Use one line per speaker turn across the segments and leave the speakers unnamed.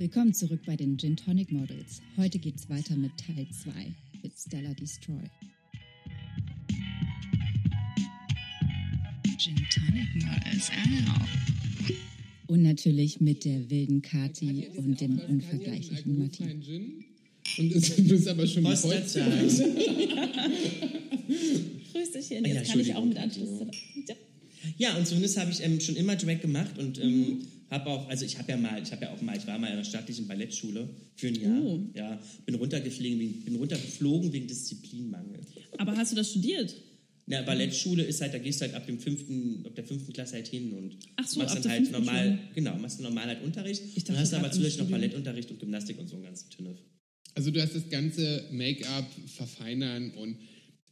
Willkommen zurück bei den Gin Tonic Models. Heute geht's weiter mit Teil 2 mit Stella Destroy.
Gin Tonic Models, auch.
Und natürlich mit der wilden Kati und dem unvergleichlichen Matti.
Und es, du bist aber schon.
Grüßchen,
Ja,
jetzt kann ich auch mit. Anschluss. Ja.
Ja, und zumindest habe ich ähm, schon immer Drag gemacht und ähm, habe auch, also ich habe ja mal, ich habe ja auch mal, ich war mal in einer staatlichen Ballettschule für ein Jahr.
Oh.
Ja, bin runtergeflogen, wegen- bin runtergeflogen wegen Disziplinmangel.
Aber hast du das studiert?
Na, Ballettschule ist halt, da gehst du halt ab dem fünften, ab der fünften Klasse halt hin und
Ach so,
machst dann halt normal,
schon.
genau, machst du normal halt Unterricht.
Ich dachte
und hast
gerade
aber zusätzlich noch. Ballettunterricht und Gymnastik und so ein ganzen Tünnef.
Also du hast das ganze Make-up verfeinern und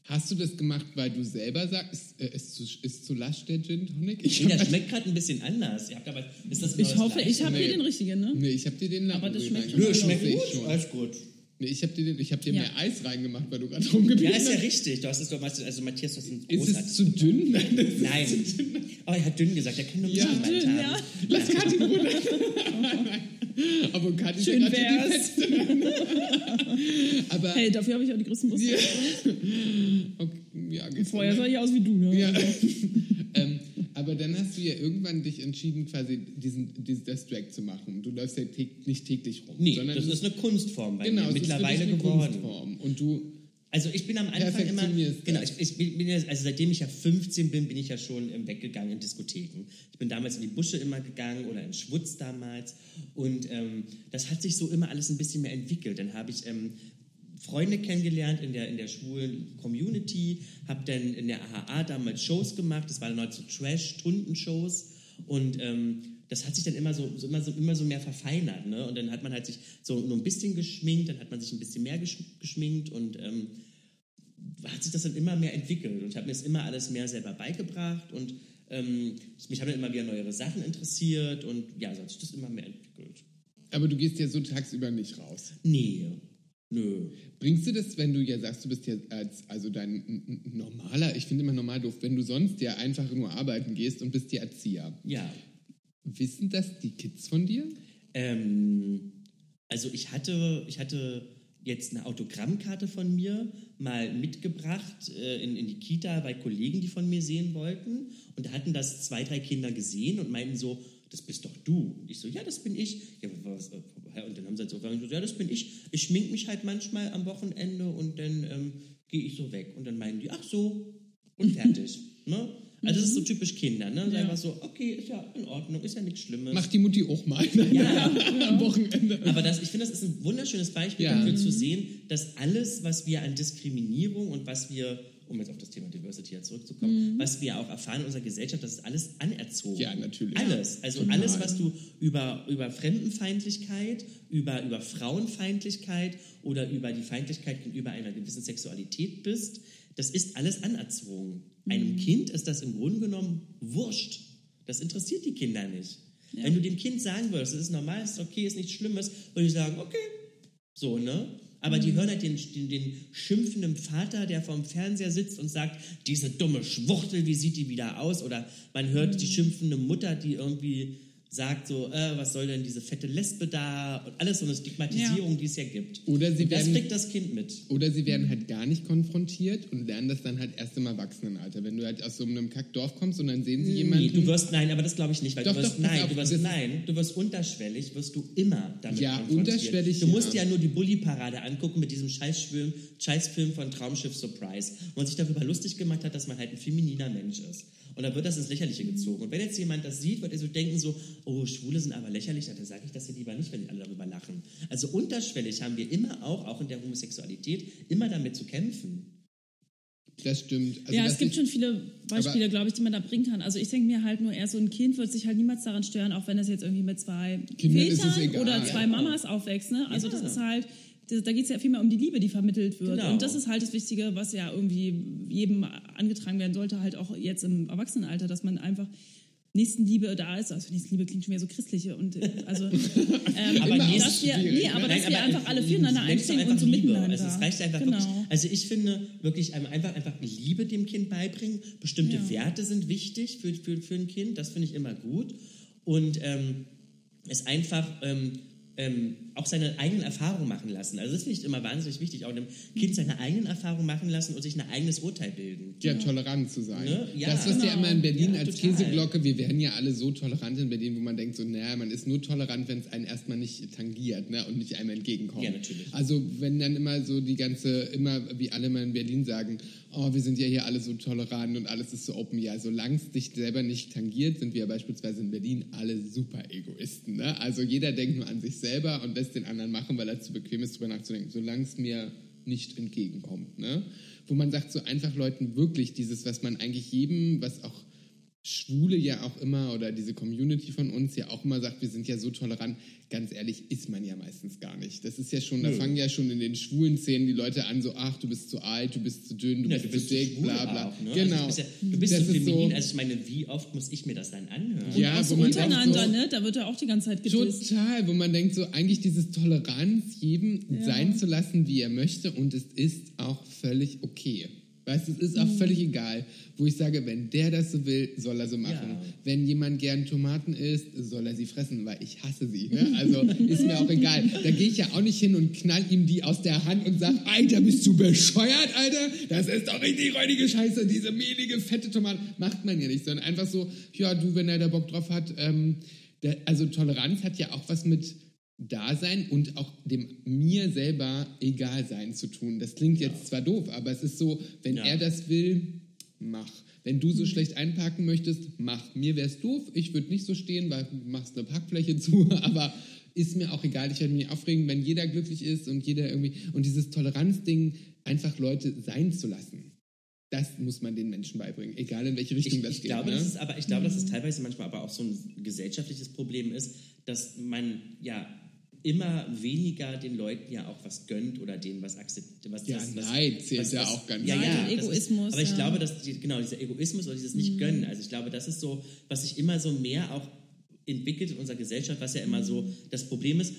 hast du das gemacht, weil du selber sagst, äh, ist, zu, ist zu lasch der Gin Tonic? Ich
Nee,
hab-
das schmeckt gerade ein bisschen anders. Ihr habt aber, ist das
Ich
das
hoffe,
Gleiche?
ich habe
Nee.
hier den richtigen, ne?
Nee, ich habe dir den Lappen
Aber das schmeckt schon
Nö, schmeckt gut,
schon.
alles gut.
Nee, ich habe dir, ich hab dir
Ja.
mehr Eis reingemacht, weil du gerade rumgebeten
Ja, ist ja
hast.
richtig. Du hast es doch, also Matthias, du hast ein
Ist es zu dünn? Nein,
Nein. Oh, er hat dünn gesagt, er kann nur
Ja,
dünn,
haben.
ja.
Lass Kathi runter. Aber Kathi ist ja
Schön
die. Feste. Aber
Hey, dafür habe ich auch die größten Brüste.
ja, okay, ja,
Vorher sah ich aus wie du, ne?
Ja. ähm, aber dann hast du ja irgendwann dich entschieden, quasi diesen, diesen, das Drag zu machen. Du läufst ja täg, nicht täglich rum.
Nee,
sondern
das ist eine Kunstform bei
genau,
mir, mittlerweile
eine
geworden.
Kunstform. Und du,
Also ich bin am Anfang immer, genau, ich, ich bin, bin ja, also seitdem ich ja 15 bin, bin ich ja schon weggegangen in Diskotheken. Ich bin damals in die Busche immer gegangen oder in Schwutz damals und ähm, das hat sich so immer alles ein bisschen mehr entwickelt. Dann habe ich ähm, Freunde kennengelernt in der, in der schwulen Community, habe dann in der AHA damals Shows gemacht, das waren halt so Trash-Stundenshows und ähm, das hat sich dann immer so, so, immer so immer so mehr verfeinert, ne? Und dann hat man halt sich so nur ein bisschen geschminkt, dann hat man sich ein bisschen mehr gesch geschminkt und ähm, hat sich das dann immer mehr entwickelt und ich habe mir das immer alles mehr selber beigebracht und ähm, mich haben dann immer wieder neuere Sachen interessiert und ja, so hat sich das immer mehr entwickelt.
aber du gehst ja so tagsüber nicht raus.
Nee, nö.
Bringst du das, wenn du ja sagst, du bist ja als, also dein normaler, ich finde immer normal doof, wenn du sonst ja einfach nur arbeiten gehst und bist ja Erzieher.
Ja.
Wissen das die Kids von dir?
Ähm, also ich hatte, ich hatte jetzt eine Autogrammkarte von mir mal mitgebracht äh, in, in die Kita bei Kollegen, die von mir sehen wollten. Und da hatten das zwei, drei Kinder gesehen und meinten so, das bist doch du. Und ich so, ja, das bin ich. Ja, was, äh, und dann haben sie halt so gesagt, ja, das bin ich. Ich schmink mich halt manchmal am Wochenende und dann ähm, gehe ich so weg. Und dann meinen die, ach so, und fertig. ne? Also das ist so typisch Kinder. Ne?
Ja.
Einfach so, okay, ist ja in Ordnung, ist ja nichts Schlimmes.
Macht die Mutti auch mal
Ja,
am Wochenende.
aber das, ich finde, das ist ein wunderschönes Beispiel
Ja.
dafür zu sehen, dass alles, was wir an Diskriminierung und was wir, um jetzt auf das Thema Diversity ja zurückzukommen, was wir auch erfahren in unserer Gesellschaft, das ist alles anerzogen.
Ja, natürlich.
Alles. Also
Total.
alles, was du über, über Fremdenfeindlichkeit, über, über Frauenfeindlichkeit oder über die Feindlichkeit gegenüber einer gewissen Sexualität bist, das ist alles anerzogen. Einem Kind ist das im Grunde genommen wurscht. Das interessiert die Kinder nicht. Wenn du dem Kind sagen würdest, es ist normal, es ist okay, es ist nichts Schlimmes, würde ich sagen, okay, so, ne? Aber die hören halt den, den, den schimpfenden Vater, der vorm Fernseher sitzt und sagt, diese dumme Schwuchtel, wie sieht die wieder aus? Oder man hört die schimpfende Mutter, die irgendwie sagt so, äh, was soll denn diese fette Lesbe da? Und alles so eine Stigmatisierung, die es ja gibt.
Oder sie
und das
werden-
kriegt das Kind mit.
Oder sie werden halt gar nicht konfrontiert und lernen das dann halt erst im Erwachsenenalter. Wenn du halt aus so einem Kackdorf kommst und dann sehen sie jemanden.
Nee, du wirst, nein, aber das glaube ich nicht, weil
Doch,
du wirst,
doch,
nein,
auf,
du wirst,
das-
nein, du wirst unterschwellig, wirst du immer damit
Ja,
konfrontiert.
unterschwellig,
Du musst
ja.
ja nur die Bully-Parade angucken mit diesem Scheißfilm, Scheißfilm von Traumschiff Surprise, wo man sich darüber lustig gemacht hat, dass man halt ein femininer Mensch ist. Und dann wird das ins Lächerliche gezogen. Und wenn jetzt jemand das sieht, wird er so denken so, oh, Schwule sind aber lächerlich, dann sage ich das ja lieber nicht, wenn die alle darüber lachen. Also unterschwellig haben wir immer auch, auch in der Homosexualität, immer damit zu kämpfen.
Das stimmt. Also
ja, es gibt schon viele Beispiele, glaube ich, die man da bringen kann. Also ich denke mir halt nur eher, so ein Kind wird sich halt niemals daran stören, auch wenn das jetzt irgendwie mit zwei
Kindern es
Vätern oder zwei
Ja.
Mamas aufwächst. Ne? Also
Ja.
das ist halt, da, geht es ja viel mehr um die Liebe, die vermittelt wird.
Genau.
Und das ist halt das Wichtige, was ja irgendwie jedem angetragen werden sollte, halt auch jetzt im Erwachsenenalter, dass man einfach Nächstenliebe da ist. Also Nächstenliebe klingt schon wieder so christliche und äh, also ähm,
Aber
dass wir, nee,
ne?
aber
Nein,
dass wir
aber
einfach alle füreinander einstehen und so
Liebe.
miteinander.
Also es reicht einfach
genau.
wirklich. Also ich finde wirklich einfach einfach Liebe dem Kind beibringen. Bestimmte
Ja.
Werte sind wichtig für, für, für ein Kind. Das finde ich immer gut. Und ähm, es einfach ähm, ähm, auch seine eigenen Erfahrungen machen lassen. Also das finde ich immer wahnsinnig wichtig, auch einem Kind seine eigenen Erfahrungen machen lassen und sich ein eigenes Urteil bilden.
Ja, tolerant zu sein.
Ne? Ja,
das, was ja
genau.
immer in Berlin
Ja,
als
total.
Käseglocke, wir werden ja alle so tolerant in Berlin, wo man denkt so, naja, man ist nur tolerant, wenn es einen erstmal nicht tangiert ne, und nicht einem entgegenkommt.
Ja, natürlich.
Also wenn dann immer so die ganze, immer wie alle mal in Berlin sagen, oh, wir sind ja hier alle so tolerant und alles ist so open. Ja, solange es dich selber nicht tangiert, sind wir ja beispielsweise in Berlin alle super Egoisten. Ne? Also jeder denkt nur an sich selber und lässt den anderen machen, weil er zu bequem ist, drüber nachzudenken. Solange es mir nicht entgegenkommt. Ne? Wo man sagt, so einfach Leuten wirklich dieses, was man eigentlich jedem, was auch Schwule ja auch immer oder diese Community von uns ja auch immer sagt, wir sind ja so tolerant. Ganz ehrlich, ist man ja meistens gar nicht. Das ist ja schon, da fangen ja schon in den schwulen Szenen die Leute an, so, ach, du bist zu alt, du bist zu dünn, du
Ja,
bist,
du bist
zu dick, bla bla.
auch, ne?
Genau.
Also du bist, ja, du bist
Das
so
ist
feminin, also ich meine, wie oft muss ich mir das dann anhören?
Ja,
so
wo
untereinander,
so,
ne? Da wird ja auch die ganze Zeit gedisst.
Total, wo man denkt, so eigentlich dieses Toleranz, jedem
Ja.
sein zu lassen, wie er möchte und es ist auch völlig okay. Weißt du, es ist auch
Mhm.
völlig egal, wo ich sage, wenn der das so will, soll er so machen.
Ja.
Wenn jemand gern Tomaten isst, soll er sie fressen, weil ich hasse sie. Ne? Also ist mir auch egal. Da gehe ich ja auch nicht hin und knall ihm die aus der Hand und sage, Alter, bist du bescheuert, Alter? Das ist doch richtig räudige Scheiße, diese mehlige, fette Tomate. Macht man ja nicht, sondern einfach so, ja, du, wenn er da Bock drauf hat. Ähm, der, also Toleranz hat ja auch was mit Dasein und auch dem mir selber egal sein zu tun. Das klingt jetzt zwar doof, aber es ist so, wenn
Ja.
er das will, mach. Wenn du so schlecht einparken möchtest, mach. Mir wär's doof, ich würde nicht so stehen, weil du machst eine Parkfläche zu, aber ist mir auch egal. Ich werde mich aufregen, wenn jeder glücklich ist und jeder irgendwie und dieses Toleranzding einfach Leute sein zu lassen. Das muss man den Menschen beibringen, egal in welche Richtung
Ich,
das
ich
geht.
glaube,
ne?
das ist aber, ich glaube, dass es teilweise manchmal aber auch so ein gesellschaftliches Problem ist, dass man ja immer weniger den Leuten ja auch was gönnt oder denen was akzeptiert. Was,
Ja,
was, was,
Neid zählt ja auch ganz
ja, ja, das ist-
Egoismus,
aber ich
ja.
glaube, dass die, genau dieser Egoismus oder dieses nicht gönnen, also ich glaube, das ist so, was sich immer so mehr auch entwickelt in unserer Gesellschaft, was ja immer so das Problem ist,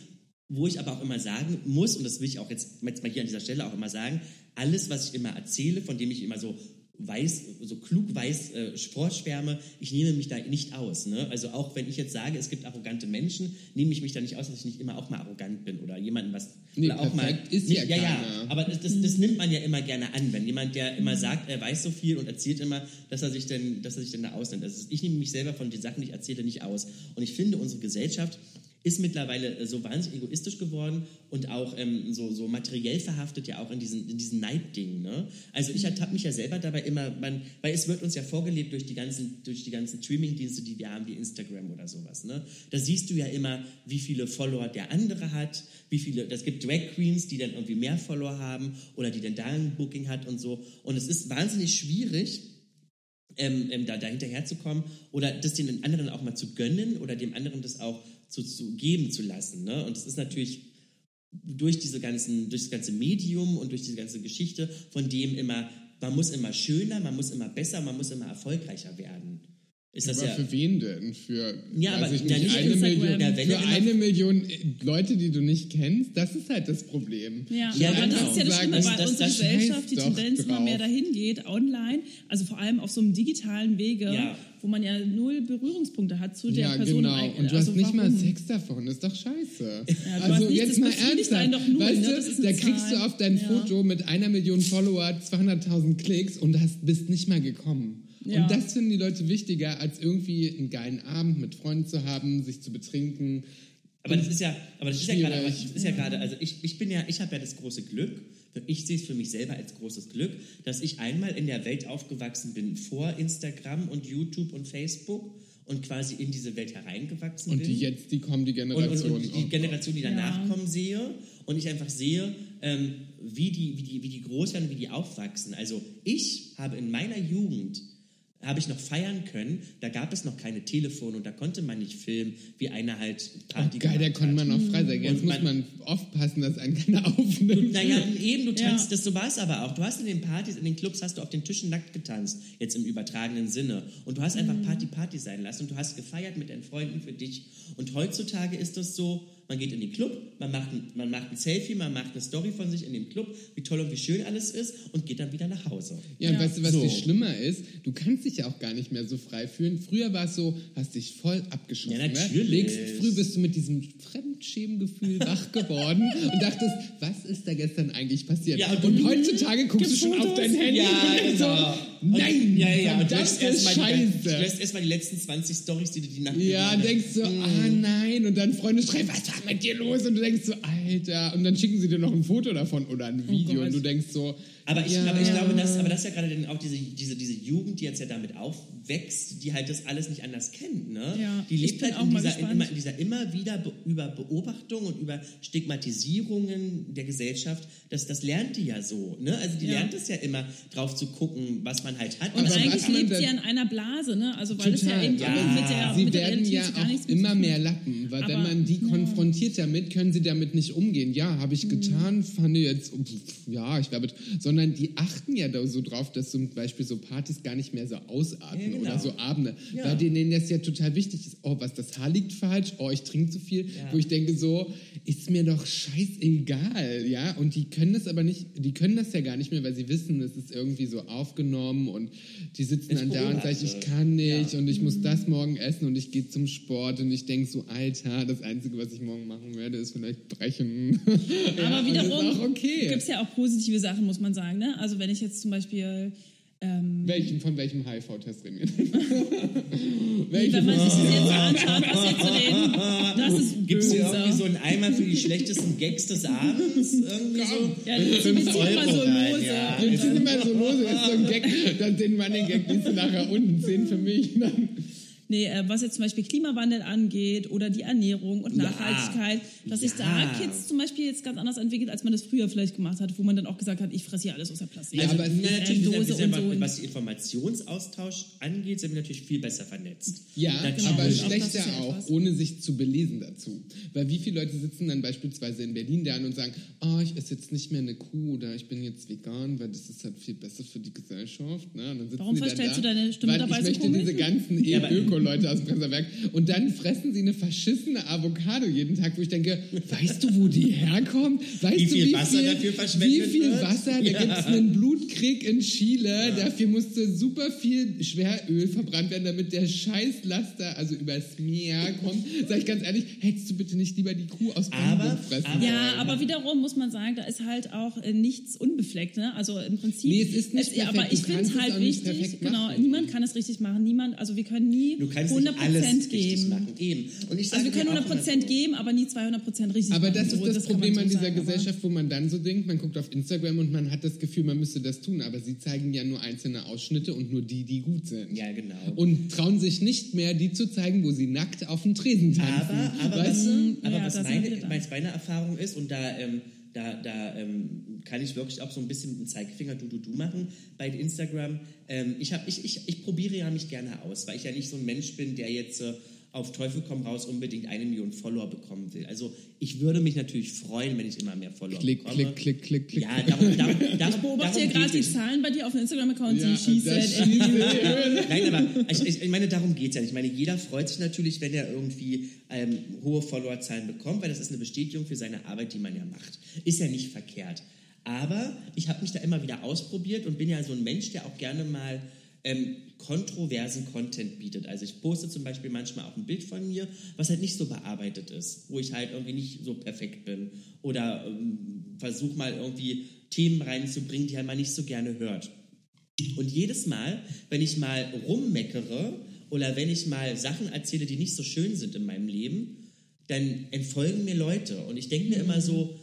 wo ich aber auch immer sagen muss, und das will ich auch jetzt, jetzt mal hier an dieser Stelle auch immer sagen, alles, was ich immer erzähle, von dem ich immer so weiß, so klug weiß, äh, vorschwärme, ich nehme mich da nicht aus. Ne? Also auch wenn ich jetzt sage, es gibt arrogante Menschen, nehme ich mich da nicht aus, dass ich nicht immer auch mal arrogant bin oder jemanden was
Nee,
oder auch mal
ist
nicht,
ja
ja, ja, aber das, das, das nimmt man ja immer gerne an, wenn jemand, der immer sagt, er weiß so viel und erzählt immer, dass er sich denn, dass er sich denn da ausnimmt. Also ich nehme mich selber von den Sachen, die ich erzähle, nicht aus. Und ich finde, unsere Gesellschaft ist mittlerweile äh, so wahnsinnig egoistisch geworden und auch ähm, so, so materiell verhaftet ja auch in diesen, in diesen Neiddingen. Ne? Also ich ertappe mich ja selber dabei immer, man, weil es wird uns ja vorgelebt durch die ganzen, durch die ganzen Streaming-Dienste, die wir haben, wie Instagram oder sowas. Ne? Da siehst du ja immer, wie viele Follower der andere hat, wie viele, das gibt Drag Queens, die dann irgendwie mehr Follower haben oder die dann da ein Booking hat und so. Und es ist wahnsinnig schwierig, ähm, ähm, da, da hinterherzukommen oder das den anderen auch mal zu gönnen oder dem anderen das auch zu, zu geben zu lassen. Ne? Und das ist natürlich durch diese ganzen, durch das ganze Medium und durch diese ganze Geschichte, von dem immer, man muss immer schöner, man muss immer besser, man muss immer erfolgreicher werden. Ist das
aber
ja.
für wen denn? Für,
Ja, aber
nicht, eine. Million,
Ja, wenn
für eine Million äh, Leute, die du nicht kennst, das ist halt das Problem.
Ja,
Ja,
aber das
genau.
ist ja das Schlimme,
das-
weil
das-
unsere
das
Gesellschaft die Tendenz immer mehr dahin geht, online, also vor allem auf so einem digitalen Wege,
Ja.
wo man ja null Berührungspunkte hat zu der
Ja,
Person.
genau. Und du
also
hast nicht mal
warum?
Sex davon. Ist doch scheiße.
du
also jetzt
das
mal ernsthaft.
null,
weißt
ne?
du,
Das
da kriegst du auf dein
Ja.
Foto mit einer Million Follower 200.000 Klicks und hast, bist nicht mal gekommen.
Ja.
Und das finden die Leute wichtiger, als irgendwie einen geilen Abend mit Freunden zu haben, sich zu betrinken.
Aber das ist ja, aber das ist ja gerade, das ist ja gerade, also ich, ich bin ja, ich habe ja das große Glück, ich sehe es für mich selber als großes Glück, dass ich einmal in der Welt aufgewachsen bin, vor Instagram und YouTube und Facebook und quasi in diese Welt hereingewachsen
Und
bin.
die jetzt, die kommen die
und,
Generation.
und, und die
oh
Generation, die danach
Ja.
kommen, sehe und ich einfach sehe, ähm, wie, die, wie, die, wie die groß werden, wie die aufwachsen. Also ich habe in meiner Jugend habe ich noch feiern können, da gab es noch keine Telefone und da konnte man nicht filmen, wie einer halt Party
Oh, geil, da konnte man auch frei sein. Jetzt
Und
muss
man-
aufpassen, dass einen keiner
Du,
aufnimmt.
naja, eben, du
Ja.
tanzt, das, so war es aber auch. Du hast in den Partys, in den Clubs, hast du auf den Tischen nackt getanzt, jetzt im übertragenen Sinne. Und du hast einfach Party, Party sein lassen und du hast gefeiert mit deinen Freunden für dich. Und heutzutage ist das so, man geht in den Club, man macht, ein, man macht ein Selfie, man macht eine Story von sich in dem Club, wie toll und wie schön alles ist und geht dann wieder nach Hause.
Ja, und
Ja.
weißt du, was
So.
viel schlimmer ist? Du kannst dich ja auch gar nicht mehr so frei fühlen. Früher war es so, hast dich voll abgeschossen.
Ja,
Ne?
natürlich.
Legst, früh bist du mit diesem Fremdschämengefühl wach geworden und dachtest, was ist da gestern eigentlich passiert?
Ja, und
und heutzutage guckst du schon auf dein Handy
Ja,
und
genau.
so, nein,
ja, ja, und du
das ist
erstmal die, du
scheiße.
lässt erstmal die letzten 20 Stories, die du die Nacht
Ja, denkst so,
Mhm.
ah nein, und dann Freunde schreiben, was war mit dir los? Und du denkst so, Alter, und dann schicken sie dir noch ein Foto davon oder ein Video
Gott.
und du denkst so,
Aber ich,
ja,
aber ich glaube, dass, aber das ist ja gerade auch diese, diese, diese Jugend, die jetzt ja damit aufwächst, die halt das alles nicht anders kennt. Ne?
Ja,
die
ich
lebt
bin
halt
auch
in
mal
dieser, in, immer, in dieser immer wieder be über Beobachtung und über Stigmatisierungen der Gesellschaft. Das, das lernt die ja so. Ne? Also die
Ja.
lernt es ja immer, drauf zu gucken, was man halt hat.
Und
Aber
eigentlich
man
lebt sie in einer Blase, ne? Also weil es ja eben
Ja.
mit der,
Sie
mit der
werden
Realität
ja auch immer mehr. Lappen, weil wenn
Aber-
man die konfrontiert damit, können sie damit nicht umgehen. Ja, habe ich getan, fand ich jetzt, pf, ja, ich glaube, sondern die achten ja da so drauf, dass zum Beispiel so Partys gar nicht mehr so ausarten
Ja, genau.
oder so Abende,
Ja.
weil denen das ja total wichtig ist. Oh, was, das Haar liegt falsch, oh, ich trinke zu viel,
Ja.
wo ich denke so, ist mir doch scheißegal, ja, und die können das aber nicht, die können das ja gar nicht mehr, weil sie wissen, es ist irgendwie so aufgenommen und die sitzen
Ich
dann da und sagen, ich kann nicht
Ja.
und ich muss das morgen essen und ich gehe zum Sport und ich denke so, Alter, das Einzige, was ich morgen machen werde, ist vielleicht brechen.
Aber wiederum
okay.
gibt es ja auch positive Sachen, muss man sagen. Ne? Also wenn ich jetzt zum Beispiel, ähm,
Welchen, von welchem HIV-Test reden wir?
wenn
Welchen?
man sich das jetzt anschaut, was jetzt so den, das ist
Gibt es hier irgendwie so einen Eimer für die schlechtesten Gags des Abends? Irgendwie so?
ja, die ziehen wir mal so lose.
ja.
Wir ziehen immer so los, das ist so ein Gag, dann den Money Gag, liest du nachher unten, 10 für mich.
Nee, äh, was jetzt zum Beispiel Klimawandel angeht oder die Ernährung und
Ja.
Nachhaltigkeit, dass sich
Ja.
da Kids zum Beispiel jetzt ganz anders entwickelt, als man das früher vielleicht gemacht hat, wo man dann auch gesagt hat, ich fresse hier alles aus der Plastik.
Ja,
Also,
aber
natürlich, wir
Dose
sind, wir sind,
und so.
was den Informationsaustausch angeht, sind wir natürlich viel besser vernetzt.
Ja,
Natürlich.
aber
Auch
schlechter
ja
auch,
etwas.
ohne sich zu belesen dazu. Weil wie viele Leute sitzen dann beispielsweise in Berlin da und sagen, oh, ich esse jetzt nicht mehr eine Kuh oder ich bin jetzt vegan, weil das ist halt viel besser für die Gesellschaft. Ne? Und dann sitzen
Warum verstellst
da,
du deine Stimme
weil
dabei
ich
so
möchte
komisch?
diese ganzen
Ja,
Öko-Leute aus dem Presserwerk und dann fressen sie eine verschissene Avocado jeden Tag, wo ich denke, weißt du, wo die herkommt? Weißt
Wie
du,
viel
wie
Wasser
viel,
dafür verschwendet
Wie viel
wird?
Wasser? Da
Ja.
gibt es einen Blutkrieg in Chile, dafür musste super viel Schweröl verbrannt werden, damit der Scheißlaster, also übers Meer kommt. Sag ich ganz ehrlich, hättest du bitte nicht lieber die Kuh aus
Aber-
Brandenburg fressen
aber-
Ja, aber wiederum muss man sagen, da ist halt auch äh, nichts unbefleckt. Ne? Also im Prinzip.
Nee, es ist nicht perfekt.
Aber
Du
ich finde es
es
halt wichtig. Genau, niemand kann es richtig machen. Niemand, also wir können nie
Du kannst
100
nicht alles richtig
geben.
machen. Eben. Und ich
Also wir können
dir auch
100 Prozent geben, aber nie 200 Prozent richtig
Aber
machen.
das ist das,
man
Problem an dieser
sagen, aber-
Gesellschaft, wo man dann so denkt, man guckt auf Instagram und man hat das Gefühl, man müsste das tun, aber sie zeigen ja nur einzelne Ausschnitte und nur die, die gut sind.
Ja, genau.
Und trauen sich nicht mehr, die zu zeigen, wo sie nackt auf dem Tresen tanzen.
Aber, aber,
weißt
was,
du?
aber
Ja,
was, meine, meine Erfahrung ist, und da, ähm, da, da ähm, kann ich wirklich auch so ein bisschen mit dem Zeigefinger du, du, du machen bei Instagram. Ähm, ich, hab, ich, ich, ich probiere ja mich gerne aus, weil ich ja nicht so ein Mensch bin, der jetzt äh, auf Teufel komm raus unbedingt eine Million Follower bekommen will. Also ich würde mich natürlich freuen, wenn ich immer mehr Follower
Klick,
bekomme.
klick, klick, klick, klick.
Ja, darum, darum, darum,
Ich beobachte
darum
gerade die. Zahlen bei dir auf dem Instagram-Account,
Ja,
die schießen. äh,
Nein, aber ich, ich, ich meine, darum geht es ja nicht. Ich meine, jeder freut sich natürlich, wenn er irgendwie ähm, hohe Followerzahlen bekommt, weil das ist eine Bestätigung für seine Arbeit, die man ja macht. Ist ja nicht verkehrt. Aber ich habe mich da immer wieder ausprobiert und bin ja so ein Mensch, der auch gerne mal ähm, kontroversen Content bietet. Also ich poste zum Beispiel manchmal auch ein Bild von mir, was halt nicht so bearbeitet ist, wo ich halt irgendwie nicht so perfekt bin oder ähm, versuche mal irgendwie Themen reinzubringen, die halt mal nicht so gerne hört. Und jedes Mal, wenn ich mal rummeckere oder wenn ich mal Sachen erzähle, die nicht so schön sind in meinem Leben, dann entfolgen mir Leute. Und ich denke mir immer so,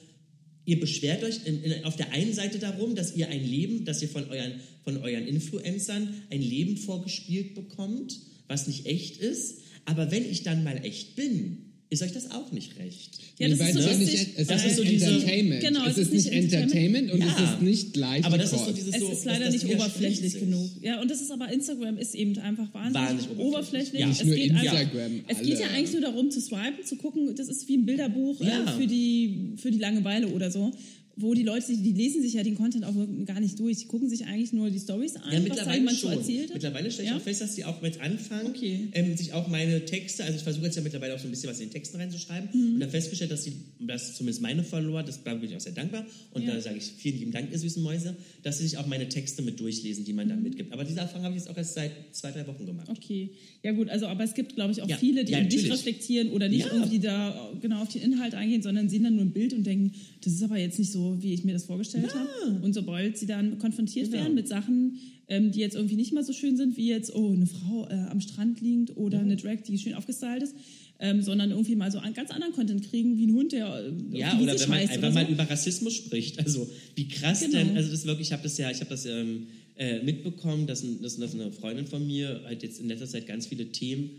ihr beschwert euch in, in, auf der einen Seite darum, dass ihr ein Leben, dass ihr von euren, von euren Influencern ein Leben vorgespielt bekommt, was nicht echt ist. Aber wenn ich dann mal echt bin, ist euch das auch nicht recht.
Ja, das ist so
es
lustig.
Nicht, es
Das
ist,
ist so
nicht
diese-
Entertainment.
Genau,
es ist nicht Entertainment und
Ja.
es ist nicht gleich
Aber das ist so dieses
Es
so,
ist leider
das
nicht oberflächlich genug. Ja, und das ist aber Instagram ist eben einfach wahnsinnig,
Wahnsinnig oberflächlich.
oberflächlich.
Ja.
Es
Nicht nur
geht einfach,
Instagram,
es geht ja eigentlich nur darum zu swipen, zu gucken, das ist wie ein Bilderbuch
Ja.
äh, für, die, für die Langeweile oder so. Wo die Leute, die lesen sich ja den Content auch gar nicht durch. Die gucken sich eigentlich nur die Stories an,
Ja,
was
mittlerweile
so
schon.
erzählt hat.
Mittlerweile stelle ich
Ja?
auch fest, dass die auch jetzt anfangen,
Okay.
ähm, sich auch meine Texte, also ich versuche jetzt ja mittlerweile auch so ein bisschen was in den Texten reinzuschreiben
Mhm.
und habe festgestellt, dass die, dass zumindest meine Follower, das da bin ich auch sehr dankbar und
Ja.
da sage ich vielen lieben Dank, ihr süßen Mäuse, dass sie sich auch meine Texte mit durchlesen, die man dann mitgibt. Aber diese Erfahrung habe ich jetzt auch erst seit zwei, drei Wochen gemacht.
Okay, ja gut, also aber es gibt, glaube ich, auch
Ja,
viele, die nicht reflektieren oder nicht irgendwie da äh, genau auf den Inhalt eingehen, sondern sehen dann nur ein Bild und denken, das ist aber jetzt nicht so, wie ich mir das vorgestellt habe. Und sobald sie dann konfrontiert
Genau.
werden mit Sachen, ähm, die jetzt irgendwie nicht mal so schön sind, wie jetzt, oh, eine Frau äh, am Strand liegend oder eine Drag, die schön aufgestylt ist, ähm, sondern irgendwie mal so einen ganz anderen Content kriegen, wie ein Hund, der äh,
Ja, oder wenn man einfach
oder
mal
so.
über Rassismus spricht. Also wie krass
Genau.
denn, also das wirklich, ich habe das ja, ich habe das ähm, äh, mitbekommen, dass, dass, dass eine Freundin von mir halt jetzt in letzter Zeit ganz viele Themen,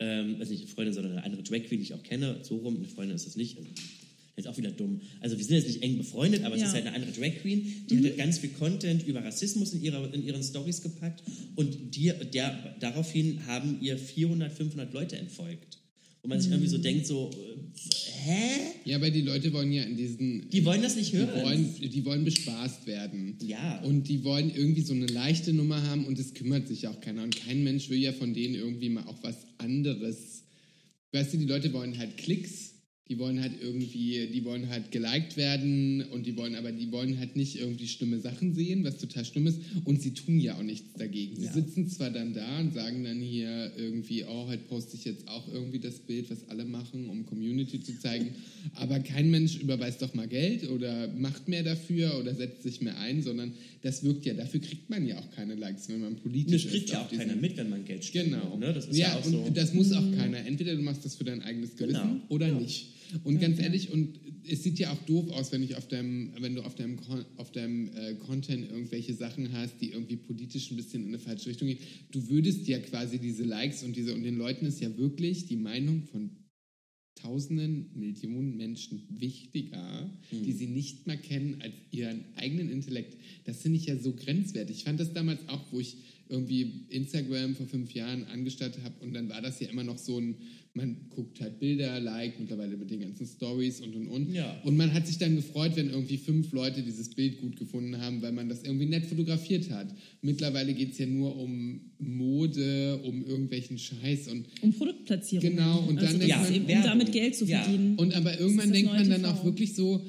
ähm, also nicht eine Freundin, sondern eine andere Drag Queen, die ich auch kenne, so rum, eine Freundin ist das nicht, also, jetzt auch wieder dumm. Also wir sind jetzt nicht eng befreundet, aber es
Ja.
ist halt eine andere Drag Queen, die hat halt ganz viel Content über Rassismus in, ihrer, in ihren Stories gepackt und die, der, daraufhin haben ihr 400, 500 Leute entfolgt. Wo man sich irgendwie so denkt, so, äh, hä?
Ja, aber die Leute wollen ja in diesen.
Die wollen das nicht
die
hören.
wollen, die wollen bespaßt werden.
Ja.
Und die wollen irgendwie so eine leichte Nummer haben und es kümmert sich auch keiner. Und kein Mensch will ja von denen irgendwie mal auch was anderes. Weißt du, die Leute wollen halt Klicks. Die wollen halt irgendwie, die wollen halt geliked werden und die wollen, aber die wollen halt nicht irgendwie schlimme Sachen sehen, was total schlimm ist. Und sie tun ja auch nichts dagegen. Sie
Ja.
sitzen zwar dann da und sagen dann hier irgendwie, oh, heute poste ich jetzt auch irgendwie das Bild, was alle machen, um Community zu zeigen. Aber kein Mensch überweist doch mal Geld oder macht mehr dafür oder setzt sich mehr ein, sondern das wirkt ja, dafür kriegt man ja auch keine Likes, wenn man politisch
Das kriegt ja auch keiner mit, wenn man Geld spendet.
Genau.
Ne? Das ist ja, auch
und
so.
das muss auch keiner. Entweder du machst das für dein eigenes Gewissen
Genau.
oder
Ja.
nicht. Und ganz ehrlich, und es sieht ja auch doof aus, wenn ich auf deinem, wenn du auf deinem, auf deinem äh, Content irgendwelche Sachen hast, die irgendwie politisch ein bisschen in eine falsche Richtung gehen. Du würdest ja quasi diese Likes und diese und den Leuten ist ja wirklich die Meinung von Tausenden, Millionen Menschen wichtiger,
Hm.
die sie nicht mal kennen als ihren eigenen Intellekt. Das finde ich ja so grenzwertig. Ich fand das damals auch, wo ich irgendwie Instagram vor fünf Jahren angestattet habe und dann war das ja immer noch so ein, man guckt halt Bilder, liked, mittlerweile mit den ganzen Stories und und und.
Ja.
Und man hat sich dann gefreut, wenn irgendwie fünf Leute dieses Bild gut gefunden haben, weil man das irgendwie nett fotografiert hat. Mittlerweile geht es ja nur um Mode, um irgendwelchen Scheiß und
um Produktplatzierung.
Genau, und dann
also,
denkt
das ist
man-
eben, um
Werbung.
damit Geld zu
Ja.
verdienen.
Und aber irgendwann denkt man dann
TV.
auch wirklich so,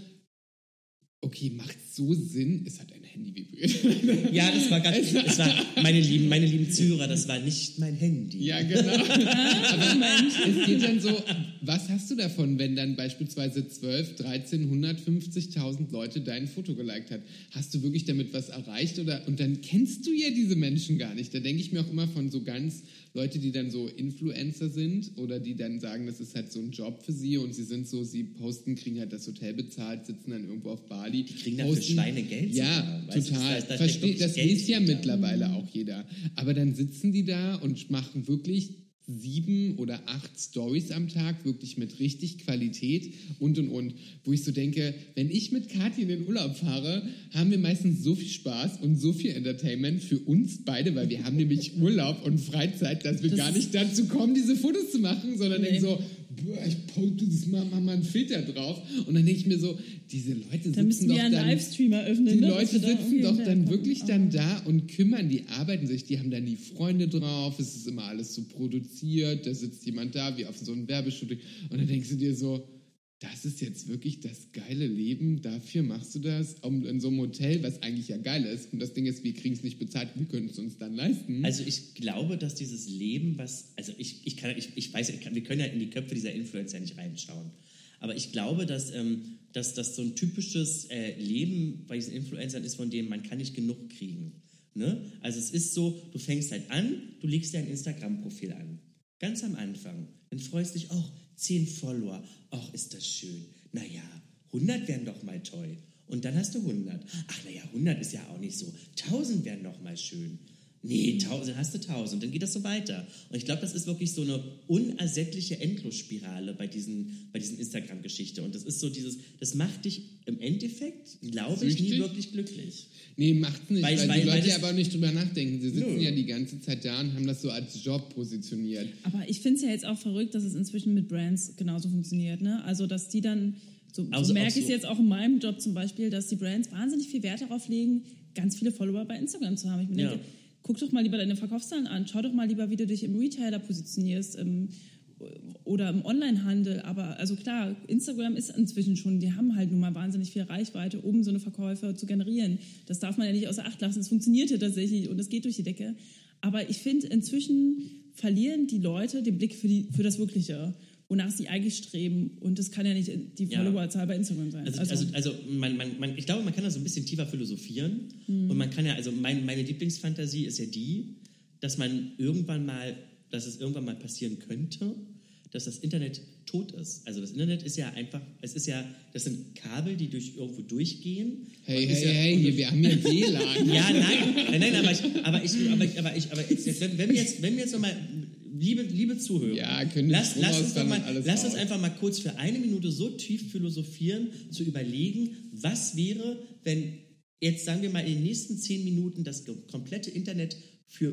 okay, macht so Sinn, es hat ein Handy vibriert.
ja, das war ganz, das war, meine lieben, meine lieben Zuhörer, das war nicht mein Handy.
ja, genau. aber es geht dann so, was hast du davon, wenn dann beispielsweise 12, 13, 150.000 Leute dein Foto geliked hat? Hast du wirklich damit was erreicht? Oder, und dann kennst du ja diese Menschen gar nicht. Da denke ich mir auch immer von so ganz Leute, die dann so Influencer sind oder die dann sagen, das ist halt so ein Job für sie und sie sind so, sie posten, kriegen halt das Hotel bezahlt, sitzen dann irgendwo auf Bali. Die
kriegen dafür Schweinegeld
Ja,
sogar, weißt du,
total.
das- da steckt
Versteh,
wirklich
das
Geld
weiß ja mittlerweile auch jeder. Aber dann sitzen die da und machen wirklich sieben oder acht Stories am Tag, wirklich mit richtig Qualität und und und. Wo ich so denke, wenn ich mit Kathi in den Urlaub fahre, haben wir meistens so viel Spaß und so viel Entertainment für uns beide, weil wir haben nämlich Urlaub und Freizeit, dass wir
Das
gar nicht dazu kommen, diese Fotos zu machen, sondern
Nee.
denken so, ich poste das mal, mal einen Filter drauf. Und dann denke ich mir so, diese Leute
Da müssen
sitzen
wir
doch
einen
dann...
Livestream eröffnen.
Die
ne,
Leute sitzen doch dann
hinterherkommen.
wirklich dann da und kümmern, die arbeiten sich, die haben dann die Freunde drauf, es ist immer alles so produziert, da sitzt jemand da, wie auf so einem Werbeshooting und dann denkst du dir so, das ist jetzt wirklich das geile Leben, dafür machst du das, um, in so einem Hotel, was eigentlich ja geil ist und das Ding ist, wir kriegen es nicht bezahlt, wir können es uns dann leisten.
Also ich glaube, dass dieses Leben, was, also ich, ich kann, ich, ich weiß, ich kann, wir können ja in die Köpfe dieser Influencer nicht reinschauen. Aber ich glaube, dass, ähm, dass das so ein typisches äh, Leben bei diesen Influencern ist, von dem man kann nicht genug kriegen. Ne? Also es ist so, du fängst halt an, du legst dir ein Instagram-Profil an. Ganz am Anfang. Dann freust dich, auch 10 Follower. Ach, ist das schön. Naja, 100 wären doch mal toll. Und dann hast du 100. Ach, naja, 100 ist ja auch nicht so. 1000 wären doch mal schön. Nee, 1000, dann hast du 1000. Dann geht das so weiter. Und ich glaube, das ist wirklich so eine unersättliche Endlosspirale bei diesen, bei diesen Instagram-Geschichte. Und das ist so dieses, das macht dich im Endeffekt, glaube ich, nie wirklich glücklich.
Nee, macht's nicht,
Weil-
weil,
weil-
die
weil
Leute
das-
aber auch nicht drüber nachdenken. Sie sitzen
Nö.
ja die ganze Zeit da und haben das so als Job positioniert.
Aber ich finde es ja jetzt auch verrückt, dass es inzwischen mit Brands genauso funktioniert. Ne? Also, dass die dann So,
Also
so merke ich es
so-
jetzt auch in meinem Job zum Beispiel, dass die Brands wahnsinnig viel Wert darauf legen, ganz viele Follower bei Instagram zu haben. Ich mir
Ja.
denke, guck doch mal lieber deine Verkaufszahlen an, schau doch mal lieber, wie du dich im Retailer positionierst im, oder im Onlinehandel. Aber also klar, Instagram ist inzwischen schon, die haben halt nun mal wahnsinnig viel Reichweite, um so eine Verkäufe zu generieren. Das darf man ja nicht außer Acht lassen. Es funktionierte tatsächlich und es geht durch die Decke. Aber ich finde, inzwischen verlieren die Leute den Blick für, die, für das Wirkliche, wonach sie eigentlich streben. Und das kann ja nicht die
Ja.
Followerzahl bei Instagram sein.
Also, also, also man, man, man, ich glaube, man kann da so ein bisschen tiefer philosophieren. Und man kann ja, also mein, meine Lieblingsfantasie ist ja die, dass man irgendwann mal, dass es irgendwann mal passieren könnte, dass das Internet tot ist. Also das Internet ist ja einfach, es ist ja, das sind Kabel, die durch irgendwo durchgehen.
Hey, hey,
ja,
hey, hier, wir haben hier WLAN.
Ja, nein, nein, nein, aber ich, aber ich, aber ich, aber ich, aber jetzt, wenn wir jetzt, wenn wir jetzt nochmal, liebe, liebe Zuhörer,
Ja,
lass, lass uns mal, lass uns einfach mal kurz für eine Minute so tief philosophieren, zu überlegen, was wäre, wenn jetzt sagen wir mal in den nächsten zehn Minuten das komplette Internet für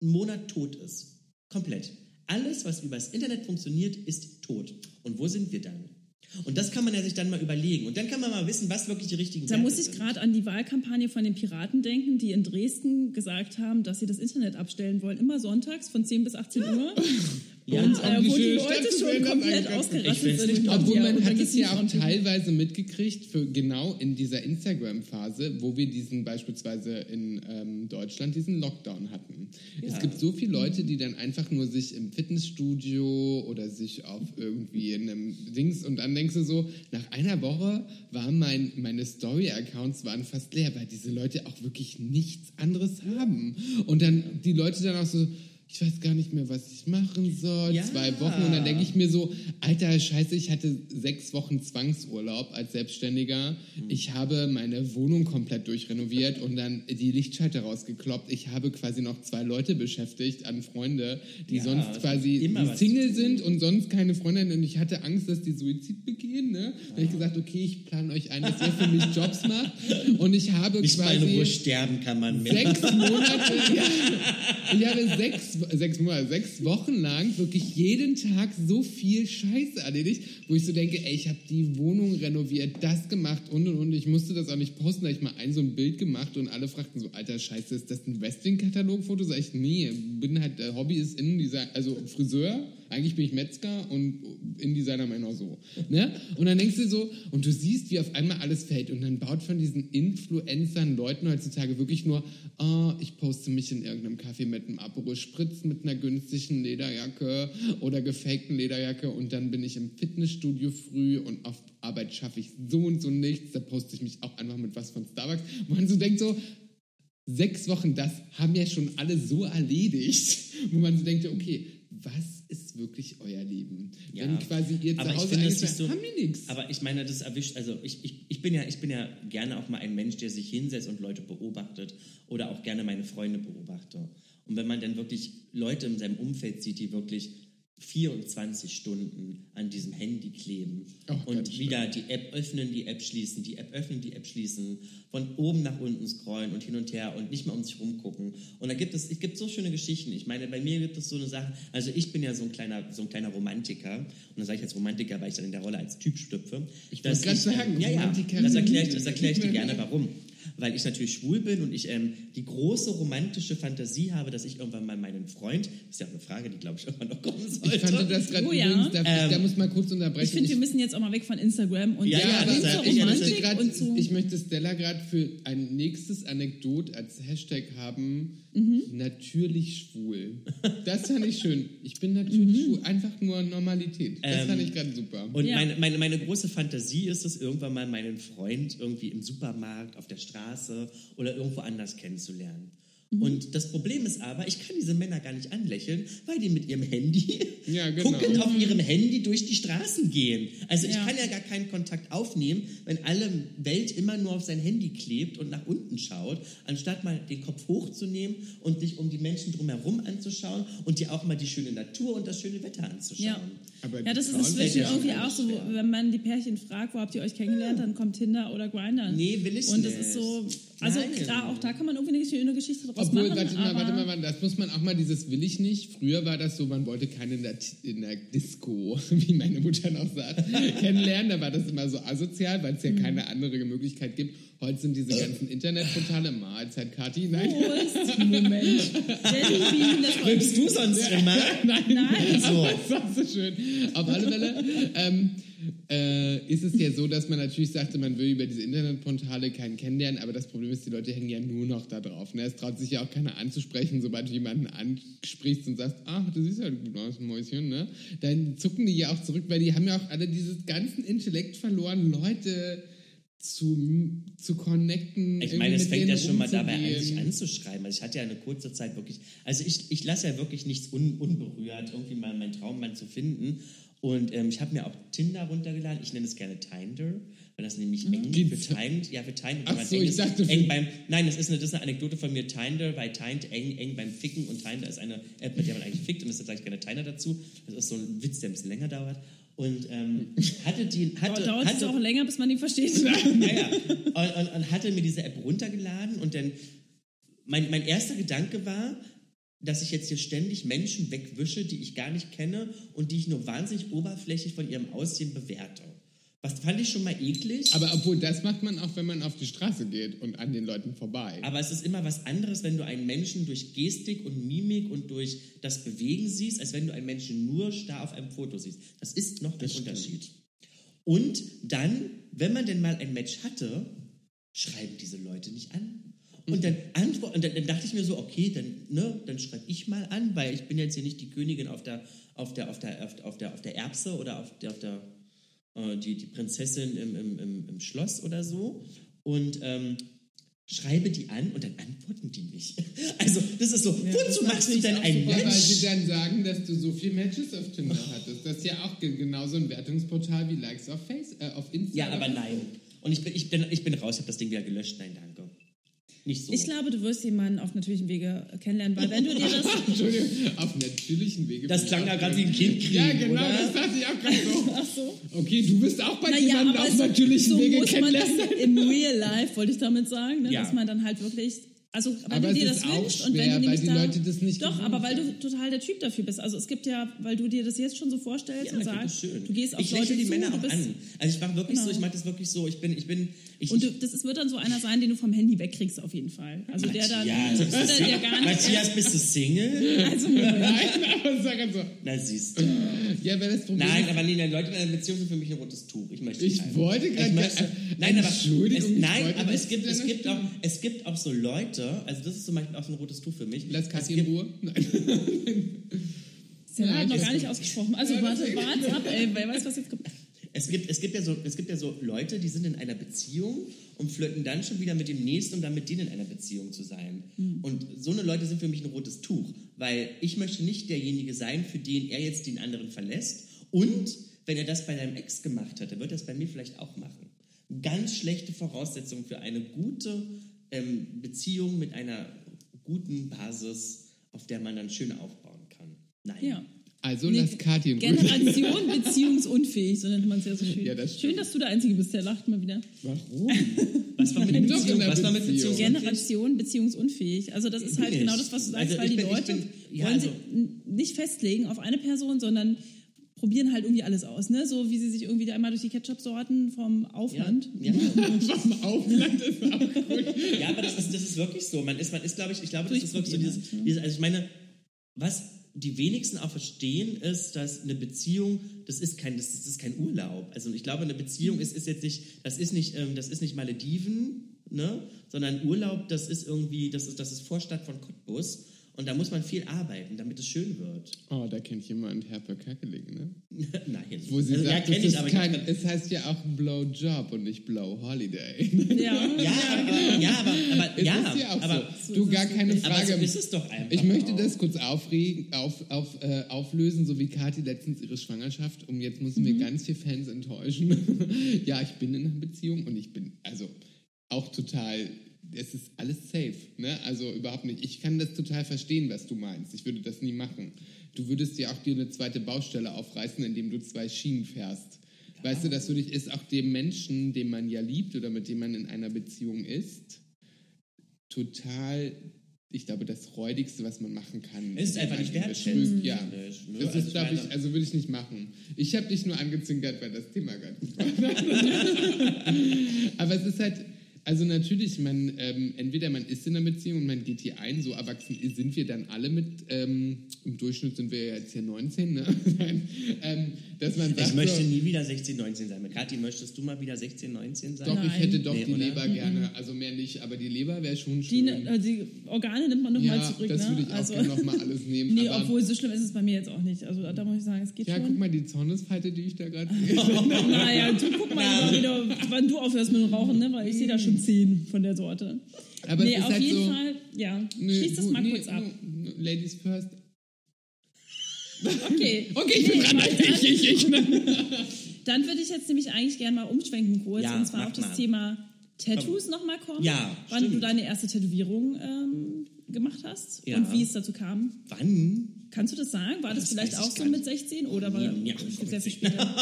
einen Monat tot ist. Komplett. Alles, was übers Internet funktioniert, ist tot. Und wo sind wir dann? Und das kann man ja sich dann mal überlegen. Und dann kann man mal wissen, was wirklich die richtigen
Da
Werte
muss ich
sind.
gerade an die Wahlkampagne von den Piraten denken, die in Dresden gesagt haben, dass sie das Internet abstellen wollen, immer sonntags von 10 bis 18 Uhr.
Ja,
und
um
äh,
die
wo die
schöne
Leute schon komplett
ganz
ausgerastet sind.
nicht
Obwohl
Ja,
man hat es ja auch teilweise mitgekriegt, für genau in dieser Instagram-Phase, wo wir diesen beispielsweise in ähm, Deutschland diesen Lockdown hatten. Es gibt so viele Leute, die dann einfach nur sich im Fitnessstudio oder sich auf irgendwie in einem Dings und dann denkst du so, nach einer Woche waren mein, meine Story-Accounts waren fast leer, weil diese Leute auch wirklich nichts anderes haben. Und dann die Leute dann auch so, ich weiß gar nicht mehr, was ich machen soll.
Ja.
Zwei Wochen und dann denke ich mir so, alter Scheiße, ich hatte sechs Wochen Zwangsurlaub als Selbstständiger. Ich habe meine Wohnung komplett durchrenoviert und dann die Lichtschalter rausgekloppt. Ich habe quasi noch zwei Leute beschäftigt an Freunde, die
Ja,
sonst quasi Single sind und sonst keine Freundin und ich hatte Angst, dass die Suizid begehen. Ne? Da habe ich gesagt, okay, ich plane euch ein, dass ihr für mich Jobs macht und ich habe
Nicht mal
quasi
in Ruhe sterben kann man mehr.
sechs Monate, ja, ich habe sechs, sechs Monate, sechs Wochen lang wirklich jeden Tag so viel Scheiße erledigt, wo ich so denke, ey, ich habe die Wohnung renoviert, das gemacht und und und. Ich musste das auch nicht posten, da ich mal ein so ein Bild gemacht und alle fragten so, alter Scheiße, ist das ein Westwing-Katalogfoto? Sag ich, nee, bin halt, äh, Hobby ist Innendesign, also Friseur. Eigentlich bin ich Metzger und InDesigner meiner so. Ne? Und dann denkst du so, und du siehst, wie auf einmal alles fällt. Und dann baut von diesen Influencern Leuten heutzutage wirklich nur, oh, ich poste mich in irgendeinem Café mit einem Aperol Spritz mit einer günstigen Lederjacke oder gefakten Lederjacke und dann bin ich im Fitnessstudio früh und auf Arbeit schaffe ich so und so nichts. Da poste ich mich auch einfach mit was von Starbucks. Man so denkt so, sechs Wochen, das haben ja schon alle so erledigt, wo man so denkt, okay, was ist wirklich euer Leben?
Ja,
Wenn quasi ihr zu
aber ich
Hause
finde, so,
haben die nichts.
Aber ich meine, das erwischt, also ich, ich, ich, bin ja, ich bin ja gerne auch mal ein Mensch, der sich hinsetzt und Leute beobachtet oder auch gerne meine Freunde beobachte. Und wenn man dann wirklich Leute in seinem Umfeld sieht, die wirklich 24 Stunden an diesem Handy kleben
Oh,
und wieder die App öffnen, die App schließen, die App öffnen, die App schließen, von oben nach unten scrollen und hin und her und nicht mehr um sich rumgucken. Und da gibt es, es gibt so schöne Geschichten. Ich meine, bei mir gibt es so eine Sache, also ich bin ja so ein kleiner, so ein kleiner Romantiker. Und dann sage ich jetzt Romantiker, weil ich dann in der Rolle als Typ schlüpfe. Ich
wollte grad sagen,
ja, ja, das erkläre ich, das erkläre ich dir gerne, warum. Weil ich natürlich schwul bin und ich ähm, die große romantische Fantasie habe, dass ich irgendwann mal meinen Freund, ist ja auch eine Frage, die glaube ich irgendwann noch kommen sollte.
Ich fand das gerade
Oh ja.
übrigens, da,
Ähm,
da muss man kurz unterbrechen.
Ich finde, wir müssen jetzt auch mal weg von Instagram und
Ja,
ja,
ja,
aber
das-
zur
ich- das-
Romantik
grad,
und zu...
ich möchte Stella gerade für ein nächstes Anekdot als Hashtag haben.
Mhm.
Natürlich schwul. Das fand ich schön. Ich bin natürlich schwul. Einfach nur Normalität. Das
Ähm,
fand ich gerade super.
Und
Ja.
meine, meine, meine große Fantasie ist es, irgendwann mal meinen Freund irgendwie im Supermarkt, auf der Straße oder irgendwo anders kennenzulernen.
Mhm.
Und das Problem ist aber, ich kann diese Männer gar nicht anlächeln, weil die mit ihrem Handy
Ja, genau.
guckend auf ihrem Handy durch die Straßen gehen. Also ich
Ja.
kann ja gar keinen Kontakt aufnehmen, wenn alle Welt immer nur auf sein Handy klebt und nach unten schaut, anstatt mal den Kopf hochzunehmen und dich um die Menschen drumherum anzuschauen und dir auch mal die schöne Natur und das schöne Wetter anzuschauen.
Ja.
Aber
ja, das ist inzwischen irgendwie auch so,
schwer.
wenn man die Pärchen fragt, wo habt ihr euch kennengelernt, dann kommt Tinder oder Grindr.
Nee, will ich
Und das
nicht.
ist so, Also klar, auch da kann man irgendwie eine schöne Geschichte draus
Obwohl,
machen.
warte mal, warte mal, das muss man auch mal, dieses will ich nicht. Früher war das so, man wollte keinen in der, in der Disco, wie meine Mutter noch sagt, kennenlernen. Da war das immer so asozial, weil es ja keine andere Möglichkeit gibt. Heute sind diese ganzen Internetportale, Mahlzeit, Kati, nein.
Prost, Moment. Jellybean, das
Rülpst du sonst immer?
Nein,
Nein.
So.
das war so schön. Auf alle Fälle ähm, äh, ist es ja so, dass man natürlich sagte, man will über diese Internetportale keinen kennenlernen, aber das Problem ist, die Leute hängen ja nur noch da drauf. Ne? Es traut sich ja auch keiner anzusprechen, sobald du jemanden ansprichst und sagst, ach, du siehst ja gut aus, Mäuschen, ne? Dann zucken die ja auch zurück, weil die haben ja auch alle dieses ganzen Intellekt verloren, Leute zu, zu connecten.
Ich meine, es fängt ja schon mal dabei an, sich anzuschreiben. Also ich hatte ja eine kurze Zeit wirklich, also ich, ich lasse ja wirklich nichts un, unberührt, irgendwie mal meinen Traummann zu finden. Und ähm, ich habe mir auch Tinder runtergeladen. Ich nenne es gerne Tinder, weil das nämlich eng für Timed, ja für Timed.
Ach so, ich dachte
eng beim, nein, das ist, eine, das ist eine Anekdote von mir. Tinder, weil Timed eng, eng beim Ficken und Tinder ist eine App, mit der man eigentlich fickt und deshalb sage ich gerne Tinder dazu. Das ist so ein Witz, der ein bisschen länger dauert. Und ähm, hatte die, hatte,
dauert es
hatte,
auch länger, bis man ihn versteht.
naja, und, und, und hatte mir diese App runtergeladen und dann, mein, mein erster Gedanke war, dass ich jetzt hier ständig Menschen wegwische, die ich gar nicht kenne und die ich nur wahnsinnig oberflächlich von ihrem Aussehen bewerte. Was fand ich schon mal eklig.
Aber obwohl, das macht man auch, wenn man auf die Straße geht und an den Leuten vorbei.
Aber es ist immer was anderes, wenn du einen Menschen durch Gestik und Mimik und durch das Bewegen siehst, als wenn du einen Menschen nur starr auf einem Foto siehst. Das ist noch ein
stimmt.
Unterschied. Und dann, wenn man denn mal ein Match hatte, schreiben diese Leute nicht an. Und dann, antwort, und dann, dann dachte ich mir so, okay, dann, ne, dann schreibe ich mal an, weil ich bin jetzt hier nicht die Königin auf der, auf der, auf der, auf der, auf der, auf der Erbse oder auf der, auf der äh, die, die Prinzessin im, im, im, im Schloss oder so. Und ähm, schreibe die an und dann antworten die nicht. Also, das ist so,
das
wozu machst du denn ein
Ja, weil
Match?
sie dann sagen, dass du so viele Matches auf Tinder hattest. Das ist ja auch ge- genauso ein Wertungsportal wie Likes auf Face, äh, auf Instagram.
Ja, aber nein. Und ich bin, ich bin, ich bin raus, ich habe das Ding wieder gelöscht. Nein, danke. Nicht so.
Ich glaube, du wirst jemanden auf natürlichem Wege kennenlernen, weil wenn du dir das
Entschuldigung, auf natürlichen Wege.
das klang ja gerade wie ein Kind kriegen,
Ja, genau,
oder?
das dachte ich auch gerade so.
Ach so.
Okay, du bist auch bei
Naja,
jemandem
aber
auf natürlichen
so
Wege
muss man das
kennenlernen.
im Real Life, wollte ich damit sagen, ne?
Ja.
dass man dann halt wirklich, also wenn
Aber
du dir das wünschst und wenn du
weil die
da,
Leute das nicht
Doch, aber weil du total der Typ dafür bist. Also es gibt ja, weil du dir das jetzt schon so vorstellst
Ja,
und sagst, du gehst auf
ich
Leute
die
zu,
Männer auch an. Also ich mache wirklich
Genau.
so, ich mache das wirklich so, ich bin, ich bin, ich,
Und du, das ist, wird dann so einer sein, den du vom Handy wegkriegst auf jeden Fall. Also der dann,
Matthias, bist du
oder der
Single?
gar nicht
Matthias, bist du Single?
Also.
Nein, aber sag so.
Na siehst du.
Ja, weil das Problem
Nein, aber nee, Leute in einer Beziehung sind für mich ein rotes Tuch. Ich möchte
Ich wollte gerade-
Nein, aber, nein, aber
das
es gibt,
zu
es,
deiner
gibt auch,
Stimme.
es gibt auch so Leute, also das ist zum Beispiel auch so ein rotes Tuch für mich.
lass
Es
Kathi in Ruhe. Nein.
Stella hat noch gar nicht ausgesprochen. Also
Ja,
warte, warte ab, ey, wer weiß, was jetzt kommt.
Es gibt, es, gibt ja so, es gibt ja so Leute, die sind in einer Beziehung und flirten dann schon wieder mit dem Nächsten, um dann mit denen in einer Beziehung zu sein.
Hm.
Und so eine Leute sind für mich ein rotes Tuch, weil ich möchte nicht derjenige sein, für den er jetzt den anderen verlässt. Und wenn er das bei deinem Ex gemacht hat, dann wird er das bei mir vielleicht auch machen. Ganz schlechte Voraussetzung für eine gute ähm, Beziehung mit einer guten Basis, auf der man dann schön aufbauen kann. Nein.
Ja.
Also
Nee,
lass Kathi in Ruhe.
Generation beziehungsunfähig, so nennt man es ja so schön.
Ja, das
schön, dass du der Einzige bist, der lacht mal wieder.
Warum?
Was war mit
Doch in
Beziehung?
der
Was war mit
Beziehung.
Beziehung?
Generation beziehungsunfähig. Also das ist halt genau das, was du sagst,
Also
weil
ich
die
bin-
Leute
bin- ja,
wollen
also-
sich nicht festlegen auf eine Person, sondern probieren halt irgendwie alles aus, ne? So wie sie sich irgendwie da einmal durch die Ketchup-Sorten vom Aufland.
Ja.
Vom Aufland ist auch gut.
Ja, aber das ist, das ist wirklich so. Man ist, man ist glaube ich, ich glaube, das ist wirklich so dieses,
Durchprobieren
dieses, also ich meine, was die wenigsten auch verstehen, ist, dass eine Beziehung, das ist kein, das ist, das ist kein Urlaub. Also ich glaube, eine Beziehung ist, ist jetzt nicht, das ist nicht, ähm, das ist nicht Malediven, ne, sondern Urlaub, das ist irgendwie, das ist, das ist Vorstadt von Cottbus. Und da muss man viel arbeiten, damit es schön wird.
Oh, da kennt jemand Herpe Kackeling, ne?
Nein.
Wo sie
also, ja,
sagt,
kenne
es,
ich,
ist
aber
kein, es heißt ja auch Blowjob und nicht Blow Holiday.
Ja.
ja, aber, ja, aber, aber,
Es
ja,
ist ja auch
aber,
so. Du, gar keine
aber
Frage.
so ist es doch einfach.
Ich möchte
auch.
das kurz aufregen, auf, auf, äh, auflösen, so wie Kathi letztens ihre Schwangerschaft. Und jetzt müssen wir
Mhm.
ganz viele Fans enttäuschen. ja, ich bin in einer Beziehung und ich bin also auch total. Es ist alles safe, ne? Also überhaupt nicht. Ich kann das total verstehen, was du meinst. Ich würde das nie machen. Du würdest ja auch dir eine zweite Baustelle aufreißen, indem du zwei Schienen fährst. Weißt du, das würde ich, ist auch dem Menschen, den man ja liebt oder mit dem man in einer Beziehung ist, total, ich glaube, das Räudigste, was man machen kann.
Es ist einfach nicht wertschätzend.
Ja,
Ne?
das
Also
ist, glaube
ich
also würde ich nicht machen. Ich habe dich nur angezwinkert, weil das Thema gerade gut war. Aber es ist halt, also natürlich, man, ähm, entweder man ist in einer Beziehung und man geht hier ein, so erwachsen sind wir dann alle mit, ähm, im Durchschnitt sind wir ja jetzt hier 19, ne? Ähm, dass man sagt
Ich möchte nie wieder 16, 19 sein. Kathi, möchtest du mal wieder 16, 19 sein?
doch, ich
Nein.
hätte doch
Nee,
die
oder?
Leber gerne, also mehr nicht, aber die Leber wäre schon
Die,
schön.
äh, die Organe nimmt man nochmal
ja,
zurück,
das
ne?
würde ich auch gerne nochmal alles nehmen.
Nee,
aber,
obwohl so schlimm ist es bei mir jetzt auch nicht. Also da muss ich sagen, es geht
ja,
schon.
guck mal, die Zornesfalte, die ich da gerade sehe.
Naja, du guck mal lieber wieder, wann du aufhörst mit dem Rauchen, ne? weil ich sehe da schon zehn von der Sorte.
Aber
nee,
es ist
auf
halt
jeden
so,
Fall, ja.
Nö,
Schließ das
gut,
mal
nee,
kurz ab.
Ladies first.
Okay.
Okay, ich bin dran. Ich, ich, ich.
Dann würde ich jetzt nämlich eigentlich gerne mal umschwenken kurz
Ja,
und zwar auf das
mal.
Thema Tattoos nochmal kommen.
Ja,
Wann du
stimmt.
deine erste Tätowierung ähm, gemacht hast
Ja.
und wie es dazu kam.
Wann?
Kannst du das sagen? War das,
Das
vielleicht auch so mit 16 oder war
Nee, ja,
sehr viel später?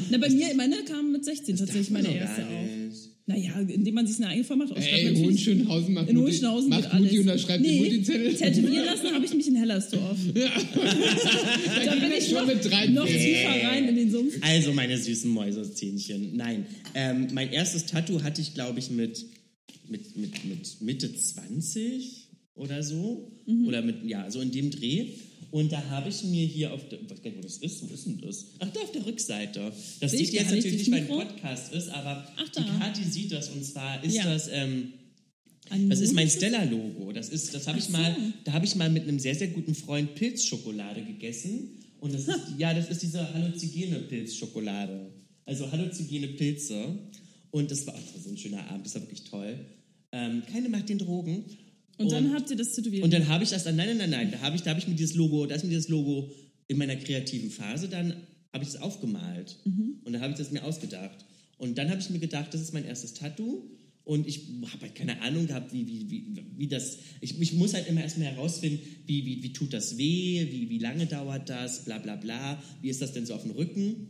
Na, bei mir, meine kam mit 16 tatsächlich meine erste auch.
nicht.
Naja, indem man sich eine eigene Vollmacht ausschreibt.
Ey,
natürlich.
Hohenschönhausen macht
In Hohenschönhausen
macht
geht alles.
Mutti unterschreibt
nee,
die Mutti-Zettel.
tätowieren lassen habe ich mich in Hellersdorf.
Da bin ich schon mit drei
noch tiefer rein in den Sumpf.
Also, meine süßen Mäusezähnchen. Nein, ähm, mein erstes Tattoo hatte ich, glaube ich, mit, mit, mit, mit Mitte 20 oder so.
Mhm.
Oder mit, ja, so in dem Dreh. Und da habe ich mir hier auf der, ich weiß gar nicht, wo das ist, wo ist denn das? Ach, da auf der Rückseite. Das sieht jetzt natürlich nicht, weil ein
Mikro?
Podcast ist, aber
Ach,
die
da.
Kathi sieht das und zwar ist
Ja.
das, ähm, das ist mein Stella-Logo. Das ist, das habe ich
so.
mal, da habe ich mal mit einem sehr, sehr guten Freund Pilzschokolade gegessen. Und das ist, ja, das ist diese halluzinogene Pilzschokolade. Also halluzinogene Pilze. Und das war, war so ein schöner Abend, das war wirklich toll. Ähm, keine macht den Drogen.
Und dann habt ihr das tätowiert.
Und dann habe ich das dann, nein, nein, nein, nein, da habe ich, da habe ich mir dieses Logo, da ist mir dieses Logo in meiner kreativen Phase, dann habe ich das aufgemalt. Und dann habe ich das mir ausgedacht. Und dann habe ich mir gedacht, das ist mein erstes Tattoo. Und ich habe halt keine Ahnung gehabt, wie, wie, wie, wie das. Ich, ich muss halt immer erstmal herausfinden, wie, wie, wie tut das weh, wie, wie lange dauert das, bla bla bla. Wie ist das denn so auf dem Rücken?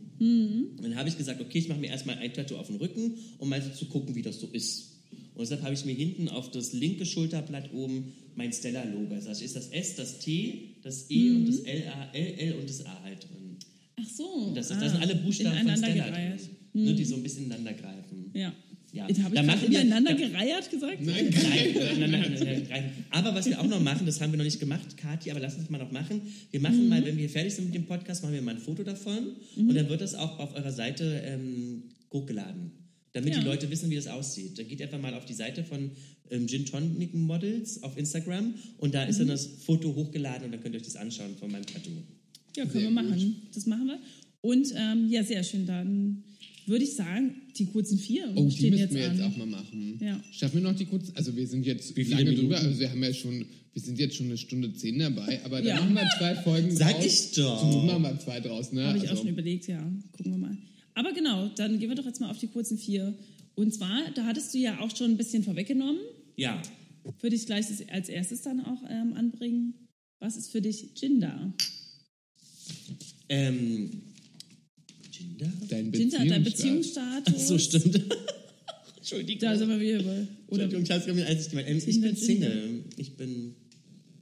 Und dann habe ich gesagt, okay, ich mache mir erstmal ein Tattoo auf den Rücken, um mal so zu gucken, wie das so ist. Und deshalb habe ich mir hinten auf das linke Schulterblatt oben mein Stella-Logo. Also da ist das S, das T, das E und das L, A, L, L und das A halt drin.
Ach so.
Und das, ist,
ah,
das sind alle Buchstaben von Stella drin, ne, die so ein bisschen ineinander greifen.
Ja.
Ja.
Habe
Da
ich
machen wir-
ineinander gereiert gesagt.
Nein, Nein, nein, nein. Aber was wir auch noch machen, das haben wir noch nicht gemacht, Kathi, aber lass uns mal noch machen. Wir machen mal, wenn wir fertig sind mit dem Podcast, machen wir mal ein Foto davon und dann wird das auch auf eurer Seite ähm, hochgeladen. Damit
Ja.
die Leute wissen, wie das aussieht. Dann geht einfach mal auf die Seite von ähm, Gin Tonic Models auf Instagram und da ist dann das Foto hochgeladen und dann könnt ihr euch das anschauen von meinem Tattoo.
Ja, können
Sehr
wir machen. Das machen wir. Und ähm, ja, sehr schön. Dann würde ich sagen, die kurzen vier
Oh, die
jetzt
wir
an.
jetzt auch mal machen.
Ja.
Schaffen wir noch die kurz? Also wir sind jetzt
Wie
lange
Minuten?
drüber, also wir haben ja schon, wir sind jetzt schon eine Stunde zehn dabei, aber dann
Ja.
machen wir zwei Folgen
Sag
draus.
ich doch.
Not machen wir zwei draus, ne?
Habe ich
also,
auch schon überlegt, ja. Gucken wir mal. Aber genau, dann gehen wir doch jetzt mal auf die kurzen vier. Und zwar, da hattest du ja auch schon ein bisschen vorweggenommen.
Ja,
Würde ich gleich als erstes dann auch ähm, anbringen. Was ist für dich Gender?
ähm, Ginder?
dein
Gender, dein
Beziehungsstatus.
Ach so, stimmt. Entschuldigung.
Da sind wir wieder bei. Oder
Entschuldigung, ich hab's gemeint. Ähm, Ich bin. Single. Ich bin,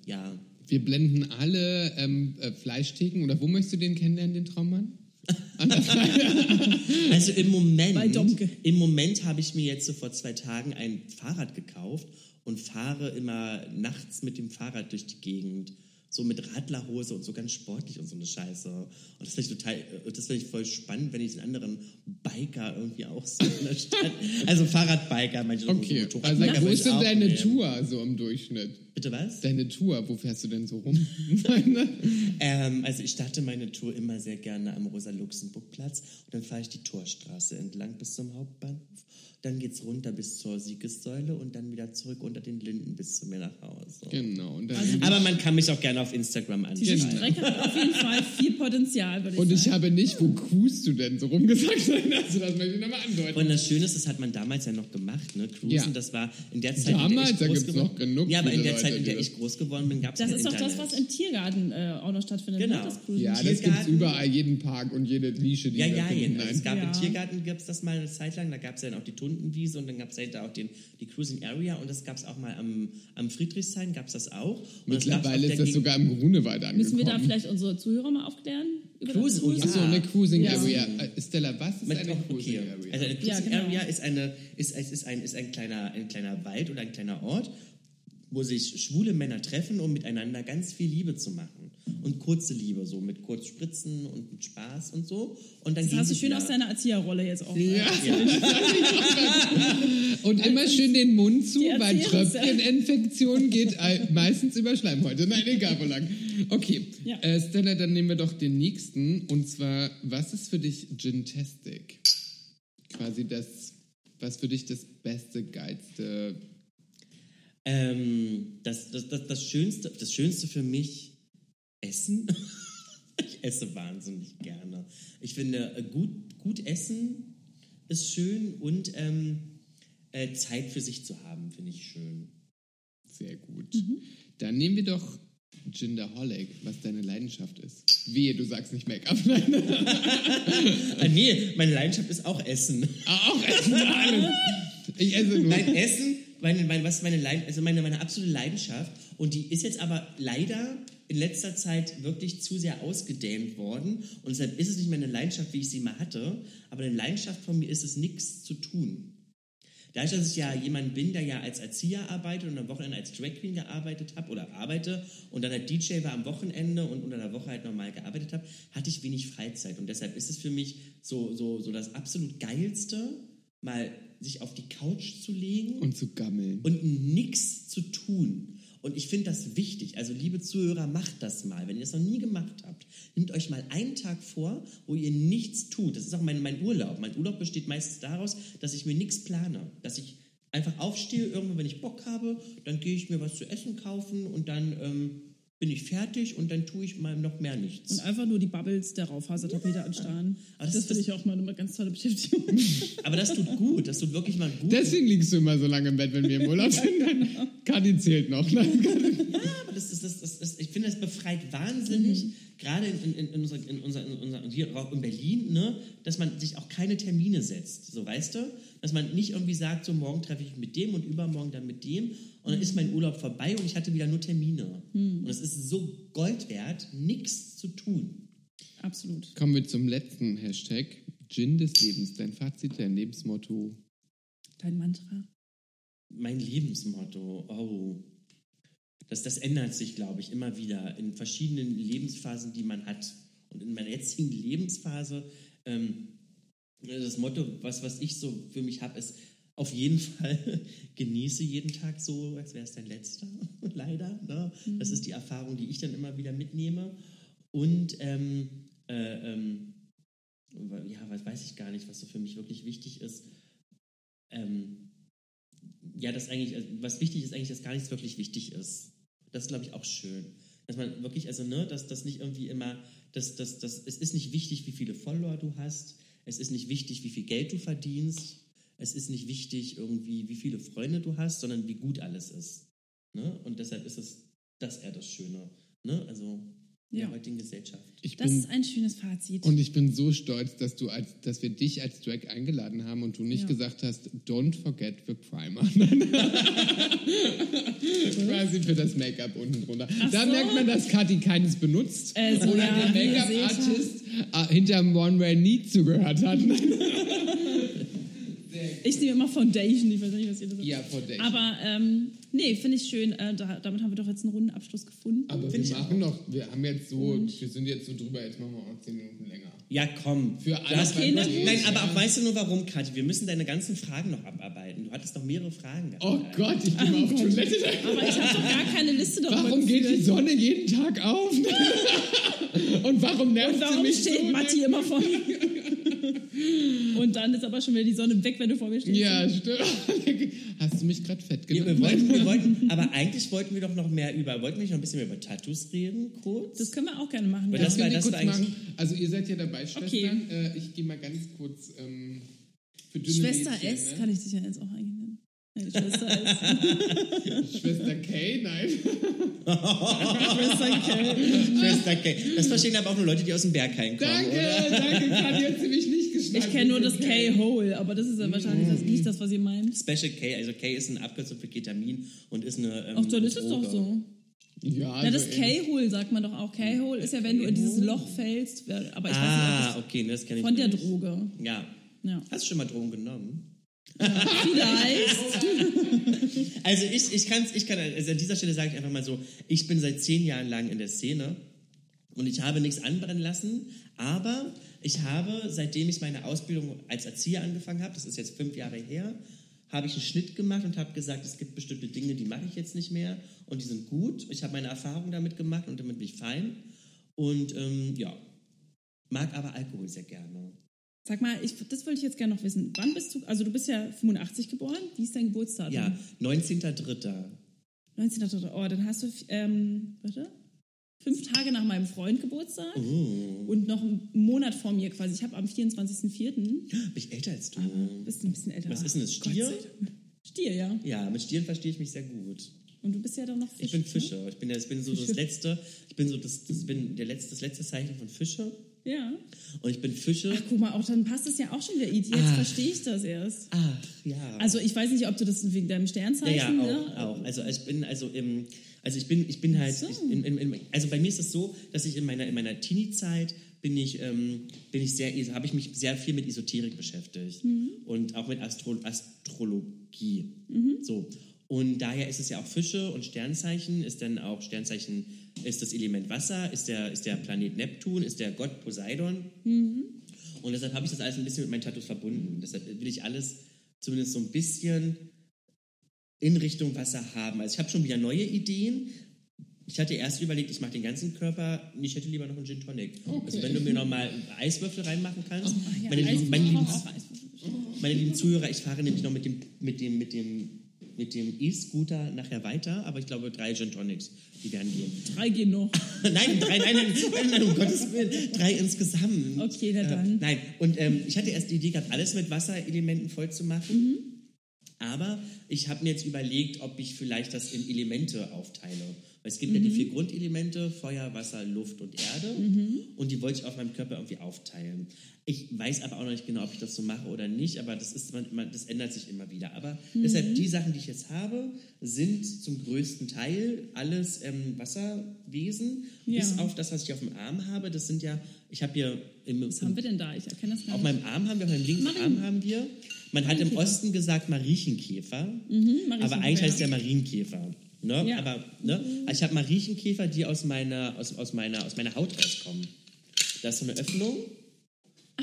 ja.
Wir blenden alle ähm, äh, Fleischtheken, oder wo möchtest du den kennenlernen, den Traummann?
Also im Moment, im Moment habe ich mir jetzt so vor zwei Tagen ein Fahrrad gekauft und fahre immer nachts mit dem Fahrrad durch die Gegend. So mit Radlerhose und so ganz sportlich und so eine Scheiße. Und das finde ich total, das finde ich voll spannend, wenn ich den anderen Biker irgendwie auch so in der Stadt. Also Fahrradbiker, manche so
Okay,
Motorradbiker
also wo ist denn deine
nehmen.
Tour so im Durchschnitt?
Bitte was?
Deine Tour, wo fährst du denn so rum?
Ähm, also ich starte meine Tour immer sehr gerne am Rosa-Luxemburg-Platz und dann fahre ich die Torstraße entlang bis zum Hauptbahnhof. Dann geht's runter bis zur Siegessäule und dann wieder zurück unter den Linden bis zu mir nach Hause.
genau. Und, dann
Also
Aber man kann mich auch gerne auf Instagram
diese
anschauen.
Strecke hat auf jeden Fall viel Potenzial, würde ich
und
sagen.
ich habe nicht, wo cruist du denn so rumgesagt? Also das möchte ich nochmal andeuten.
Und das Schöne ist, das hat man damals ja noch gemacht, ne? Cruisen,
Ja.
das war in der Zeit,
Damals,
in
da
der ich
gibt's
groß
noch
geworden
genug
Ja, aber in der
Leute,
Zeit, in
die
der
das-
ich groß geworden bin, gab es
das ist doch das, was im Tiergarten äh, auch noch stattfindet.
Genau.
Ne? Das Cruisen.
ja, das gibt's
Tiergarten.
überall, jeden Park und jede Nische, die
Ja,
wir
ja,
finden.
ja.
Nein.
Es gab
Ja.
im Tiergarten gibt's das mal eine Zeit lang, da gab es ja dann auch die Lundenwiese und dann gab es da auch den, die Cruising Area und das gab es auch mal am, am Friedrichshain, gab es das auch. Und das
Mittlerweile
auf
ist das sogar im Grunewald angekommen.
Müssen wir da vielleicht unsere Zuhörer mal aufklären? Über das
Cruise- oh ja.
So, eine Cruising
Ja.
Area. Äh, Stella, was ist
Mit-
eine
okay.
Cruising Area?
Also eine Cruising
Ja, genau.
Area ist, eine, ist, ist, ist, ein, ist ein, kleiner, ein kleiner Wald oder ein kleiner Ort, wo sich schwule Männer treffen, um miteinander ganz viel Liebe zu machen. Und kurze Liebe, so mit kurz Spritzen und mit Spaß und so. Und dann
Das hast du schön aus deiner Erzieherrolle jetzt auch.
Ja.
Ja.
Und immer schön den Mund zu, weil Tröpfcheninfektion geht meistens über Schleimhäute. Nein, egal wo lang. Okay,
Ja.
äh, Stella, dann nehmen wir doch den nächsten. Und zwar, was ist für dich Gintastic? Quasi das, was für dich das beste, geilste...
Ähm, das, das, das, das, Schönste, das Schönste für mich, Essen. ich esse wahnsinnig gerne. Ich finde, äh, gut, gut essen ist schön und ähm, äh, Zeit für sich zu haben, finde ich schön.
Sehr gut. Dann nehmen wir doch Ginderholic, was deine Leidenschaft ist. Wehe, du sagst nicht Make-up. Nein.
Ah, nee, meine Leidenschaft ist auch Essen.
Ah, Auch Essen, alles. Ich esse nur.
Nein, Essen, meine, meine, was meine, Leid, also meine, meine absolute Leidenschaft und die ist jetzt aber leider in letzter Zeit wirklich zu sehr ausgedehnt worden und deshalb ist es nicht mehr eine Leidenschaft, wie ich sie mal hatte, aber eine Leidenschaft von mir ist es, nichts zu tun. Dadurch, dass ich ja jemand bin, der ja als Erzieher arbeitet und am Wochenende als Drag Queen gearbeitet habe oder arbeite und dann halt DJ war am Wochenende und unter der Woche halt normal gearbeitet habe, hatte ich wenig Freizeit. Und deshalb ist es für mich so, so, so das absolut Geilste, mal sich auf die Couch zu legen
Und zu gammeln.
und nichts zu tun. Und ich finde das wichtig. Also, liebe Zuhörer, macht das mal. Wenn ihr das noch nie gemacht habt, nehmt euch mal einen Tag vor, wo ihr nichts tut. Das ist auch mein, mein Urlaub. Mein Urlaub besteht meistens daraus, dass ich mir nichts plane. Dass ich einfach aufstehe, irgendwann, wenn ich Bock habe, dann gehe ich mir was zu essen kaufen und dann ähm, bin ich fertig und dann tue ich mal noch mehr nichts.
Und einfach nur die Bubbles der Raufasertapete anstarren.
Aber
Das,
das-
finde ich auch mal eine ganz tolle Beschäftigung.
Aber das tut gut. Das tut wirklich mal gut.
Deswegen liegst du immer so lange im Bett, wenn wir im Urlaub sind. Kadi zählt noch. Ne?
Aber das, ist- das, das, das, ich finde, das befreit wahnsinnig, gerade in, in, in, unserer, in, unserer, in, unserer, hier auch in Berlin, ne, dass man sich auch keine Termine setzt. So, weißt du? Dass man nicht irgendwie sagt, so morgen treffe ich mich mit dem und übermorgen dann mit dem und dann ist mein Urlaub vorbei und ich hatte wieder nur Termine. Und es ist so Gold wert, nichts zu tun.
Absolut.
Kommen wir zum letzten Hashtag. Gin des Lebens. Dein Fazit, dein Lebensmotto.
Dein Mantra.
Mein Lebensmotto, oh. Das, das ändert sich, glaube ich, immer wieder in verschiedenen Lebensphasen, die man hat. Und in meiner jetzigen Lebensphase, ähm, das Motto, was, was ich so für mich habe, ist auf jeden Fall genieße jeden Tag so, als wäre es dein letzter, leider. Ne? Das ist die Erfahrung, die ich dann immer wieder mitnehme. Und ähm, äh, ähm, ja, was weiß ich gar nicht, was so für mich wirklich wichtig ist. Ähm, ja, das eigentlich, also was wichtig ist, eigentlich, dass gar nichts wirklich wichtig ist. Das ist, glaube ich, auch schön. Dass man wirklich, also, ne, dass das nicht irgendwie immer, dass, dass, dass, es ist nicht wichtig, wie viele Follower du hast, es ist nicht wichtig, wie viel Geld du verdienst, es ist nicht wichtig, irgendwie, wie viele Freunde du hast, sondern wie gut alles ist. Ne? Und deshalb ist es das eher das Schöne. Ne? Also
Ja.
der heutigen Gesellschaft.
Ich
Das
bin,
ist ein schönes Fazit.
und ich bin so stolz, dass, du als, dass wir dich als Drag eingeladen haben und du nicht
Ja.
gesagt hast, don't forget the primer. Quasi für das Make-up unten drunter. da
so.
merkt man, dass Kathi keines benutzt.
Äh, so,
oder
ja,
der Make-up-Artist äh, hinterm One-Way-Need zugehört hat.
Ich nehme immer Foundation, ich weiß nicht, was ihr das sagt.
ja, Foundation.
Aber ähm, nee, finde ich schön. Äh, da, damit haben wir doch jetzt einen runden Abschluss gefunden.
Aber wir
Find ich
machen noch, wir haben jetzt so, wir sind jetzt so drüber, jetzt machen wir auch 10 Minuten länger.
Ja, komm.
Für alle
Kinder-
du hast- Nein, aber auch weißt du nur warum, Kathi? Wir müssen deine ganzen Fragen noch abarbeiten. Du hattest noch mehrere Fragen gehabt.
Oh Gott, ich gehe mal auf Toilette.
Aber ich habe doch gar keine Liste darüber
Warum geht die. Sonne jeden Tag auf? Und warum nervt
Und
sie
warum
mich
steht
so?
Matti immer vor mir? Und dann ist aber schon wieder die Sonne weg, wenn du vor mir stehst.
Ja, stimmt. Hast du mich gerade fett
Wir,
genannt?
wir, wollten, wir wollten, aber eigentlich wollten wir doch noch mehr über, wollten wir nicht noch ein bisschen mehr über Tattoos reden, kurz?
Das können wir auch gerne machen. Ja.
das
Können
war- das
kurz machen? Also ihr seid ja dabei, Schwestern.
Okay.
Äh, ich gehe mal ganz kurz ähm, für dünne
Schwester
Mädchen,
S
ne?
kann ich dich ja jetzt auch eigentlich nennen. Ja, Schwester S.
Schwester K, nein.
Schwester K.
Schwester Kay. Das verstehen aber auch nur Leute, die aus dem Berghain kommen,
Danke,
oder?
danke, Kathi hat sie nicht
Ich kenne nur das K-Hole, aber das ist ja wahrscheinlich das, nicht das, was ihr meint.
Special K, also K ist eine Abkürzung für Ketamin und ist eine. Ähm,
Auch dann ist es doch so.
Ja,
Ja, das
also, äh,
K-Hole sagt man doch auch. K-Hole ist ja, wenn du in dieses Loch fällst. Aber ich
Ah,
weiß
okay, ne, das kenne
nicht,
ich
das von der
nicht.
Droge.
Ja.
Ja.
Hast du schon mal Drogen genommen?
Vielleicht.
Also ich, ich, kann's, ich kann, also an dieser Stelle sage ich einfach mal so, ich bin seit zehn Jahren lang in der Szene und ich habe nichts anbrennen lassen, aber ich habe, seitdem ich meine Ausbildung als Erzieher angefangen habe, das ist jetzt fünf Jahre her, habe ich einen Schnitt gemacht und habe gesagt, es gibt bestimmte Dinge, die mache ich jetzt nicht mehr und die sind gut. Ich habe meine Erfahrungen damit gemacht und damit bin ich fein. Und ähm, ja, mag aber Alkohol sehr gerne.
Sag mal, ich, das wollte ich jetzt gerne noch wissen. Wann bist du, also du bist ja 85 geboren. Wie ist dein Geburtsdatum?
Ja, 19.03.
19. Oh, dann hast du, ähm, warte, fünf Tage nach meinem Freund Geburtstag
Oh.
und noch einen Monat vor mir quasi. Ich habe am 24.04.
Bin ich älter als du?
Bist ein bisschen älter.
Was ist denn das, Stier?
Stier, ja.
Ja, mit Stieren verstehe ich mich sehr gut.
Und du bist ja dann noch Fisch.
Ich bin
ne?
Fischer. Ich bin, ja- ich bin so das letzte, ich bin so das, das, bin der letzte, das letzte Zeichen von Fische.
Ja.
Und ich bin Fische.
Ach, guck mal, auch dann passt es ja auch schon wieder. Jetzt
Ah.
verstehe ich das erst.
Ach, ja.
Also ich weiß nicht, ob du das wegen deinem
ja,
Sternzeichen...
ja, auch,
ne?
auch. Also ich bin, also im, also ich bin, ich bin halt,
So.
ich, in, in, in, also bei mir ist es so, dass ich in meiner, in meiner Teenie-Zeit bin ich, ähm, bin ich sehr, habe ich mich sehr viel mit Esoterik beschäftigt und auch mit Astro Astrologie. So. Und daher ist es ja auch Fische und Sternzeichen, ist dann auch Sternzeichen, ist das Element Wasser, ist der, ist der Planet Neptun, ist der Gott Poseidon. Und deshalb habe ich das alles ein bisschen mit meinen Tattoos verbunden. Deshalb will ich alles zumindest so ein bisschen in Richtung Wasser haben. Also ich habe schon wieder neue Ideen. Ich hatte erst überlegt, ich mache den ganzen Körper, ich hätte lieber noch einen Gin Tonic. Also wenn du mir noch mal Eiswürfel reinmachen kannst.
Ach ja,
meine, lieben, meine, lieben, meine lieben Zuhörer, ich fahre nämlich noch mit dem, mit dem, mit dem, mit dem E-Scooter nachher weiter, aber ich glaube drei Gin Tonics, die werden gehen.
Drei gehen noch.
nein, drei, nein, nein, nein, nein, um Gottes Willen, drei insgesamt.
Okay, na dann.
Äh, nein, und ähm, ich hatte erst die Idee gehabt, alles mit Wasserelementen voll zu machen.
Mhm.
Aber ich habe mir jetzt überlegt, ob ich vielleicht das in Elemente aufteile. Weil es gibt ja die
Mhm.
vier Grundelemente, Feuer, Wasser, Luft und Erde.
Mhm.
Und die wollte ich auf meinem Körper irgendwie aufteilen. Ich weiß aber auch noch nicht genau, ob ich das so mache oder nicht, aber das, ist, man, das ändert sich immer wieder. Aber
Mhm.
deshalb, die Sachen, die ich jetzt habe, sind zum größten Teil alles ähm, Wasserwesen,
Ja.
bis auf das, was ich auf dem Arm habe. Das sind ja, ich habe hier im,
Was haben wir denn da? Ich erkenne das gar
auf
nicht.
meinem Arm haben wir, auf meinem linken Arm haben wir. Man hat im Osten gesagt Mariechenkäfer,
Mhm,
aber eigentlich heißt der Marienkäfer. Ne?
Ja.
Aber ne? Also ich habe Mariechenkäfer, die aus meiner, aus, aus, meiner, aus meiner Haut rauskommen. Da ist so eine Öffnung,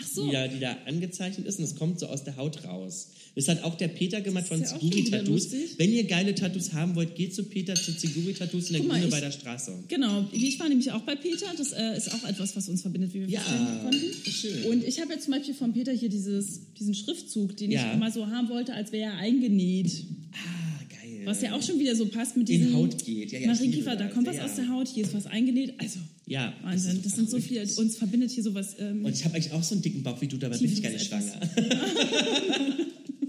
so.
die, da, die da angezeichnet ist und es kommt so aus der Haut raus. Das hat auch der Peter gemacht von
ja
Ziguri Tattoos. Wenn ihr geile Tattoos haben wollt, geht zu Peter zu Ziguri Tattoos in der Grüne bei der Straße.
Genau, ich war nämlich auch bei Peter. Das äh, ist auch etwas, was uns verbindet, wie wir
Ja,
konnten.
schön.
Und ich habe jetzt zum Beispiel von Peter hier dieses, diesen Schriftzug, den
Ja.
ich immer so haben wollte, als wäre er eingenäht.
Ah.
Was ja auch schon wieder so passt mit
In
diesem
Haut geht. Ja, ja, liebe
da
das.
kommt was
ja.
aus der Haut, hier ist was eingenäht. Also,
Ja,
Wahnsinn. Das sind so viele, uns verbindet hier sowas. Ähm,
Und ich habe eigentlich auch so einen dicken Bauch wie du, dabei bin ich gar nicht schwanger.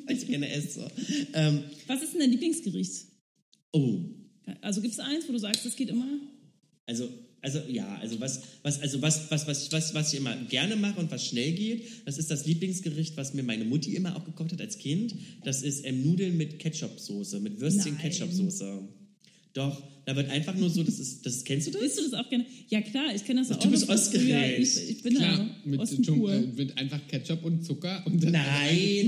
Ich gerne esse. Ähm,
was ist denn dein Lieblingsgericht?
oh,
Also gibt es eins, wo du sagst, das geht immer?
also, also ja, also was, was, also was, was, was, was, was ich immer gerne mache und was schnell geht, das ist das Lieblingsgericht, was mir meine Mutti immer auch gekocht hat als Kind. Das ist ähm, Nudeln mit Ketchup-Soße, mit Würstchen
Nein.
Ketchup-Soße. Doch, da wird einfach nur so, das ist, das kennst du das?
Isst du das auch gerne? Ja, klar, ich kenne das auch.
Du bist ausgeregt.
Ich, ich bin
Klar,
da
mit,
pur.
äh, mit einfach Ketchup und Zucker und dann
Nein,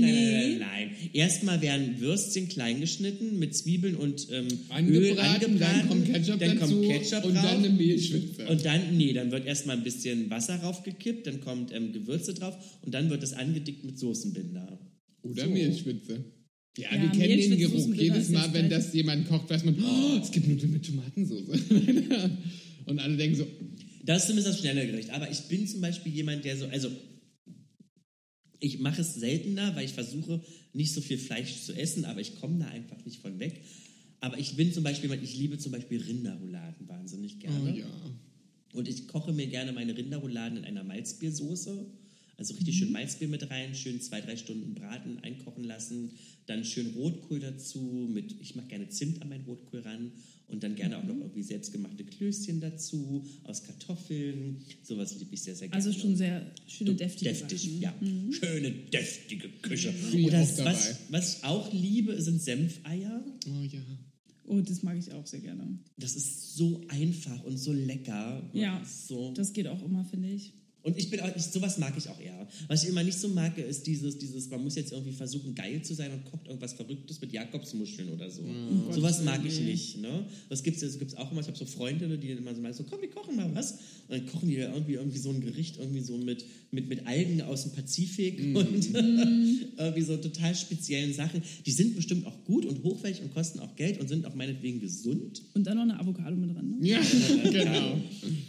nein, nein, nein, nein. Erstmal werden Würstchen klein geschnitten mit Zwiebeln und ähm, Öl
angebraten,
angebraten.
dann kommt Ketchup
dann
dazu
kommt Ketchup
und
drauf.
dann eine Mehlschwitze.
Und dann, nee, dann wird erstmal ein bisschen Wasser raufgekippt, dann kommt ähm, Gewürze drauf und dann wird es angedickt mit Soßenbinder.
Oder
So.
Mehlschwitze. Ja,
Ja,
wir kennen den Geruch. Jedes Mal, wenn das jemand kocht, weiß man, oh, es gibt Nudeln mit Tomatensauce. und alle denken so,
Das ist zumindest das schnelle Gericht. Aber ich bin zum Beispiel jemand, der so, also ich mache es seltener, weil ich versuche, nicht so viel Fleisch zu essen, aber ich komme da einfach nicht von weg. Aber ich bin zum Beispiel, jemand, ich liebe zum Beispiel Rinderrouladen wahnsinnig gerne.
oh ja.
Und ich koche mir gerne meine Rinderrouladen in einer Malzbiersoße. Also richtig schön Malzbier mit rein, schön zwei, drei Stunden braten, einkochen lassen, dann schön Rotkohl dazu, mit, ich mache gerne Zimt an meinen Rotkohl ran und dann gerne auch noch irgendwie selbstgemachte Klößchen dazu, aus Kartoffeln, sowas liebe ich sehr, sehr gerne.
Also schon sehr schöne, deftige
Deftig,
Sachen.
ja. Schöne, deftige Küche.
Bin ich
Oder
dabei.
was, was ich auch liebe, sind Senfeier.
Oh ja.
Oh, das mag ich auch sehr gerne.
Das ist so einfach und so lecker.
Ja,
So.
das geht auch immer, finde ich.
Und ich bin auch, ich, sowas mag ich auch eher. Was ich immer nicht so mag, ist dieses, dieses, man muss jetzt irgendwie versuchen, geil zu sein und kocht irgendwas Verrücktes mit Jakobsmuscheln oder so. sowas mag ich nicht. Ne? Das gibt es gibt's auch immer. Ich habe so Freundinnen, die dann immer so meinen, so, komm, wir kochen mal was. Und dann kochen die da irgendwie, irgendwie so ein Gericht, irgendwie so mit, mit, mit Algen aus dem Pazifik und irgendwie so total speziellen Sachen. Die sind bestimmt auch gut und hochwertig und kosten auch Geld und sind auch meinetwegen gesund.
Und dann noch eine Avocado mit dran. Ne?
Ja, genau.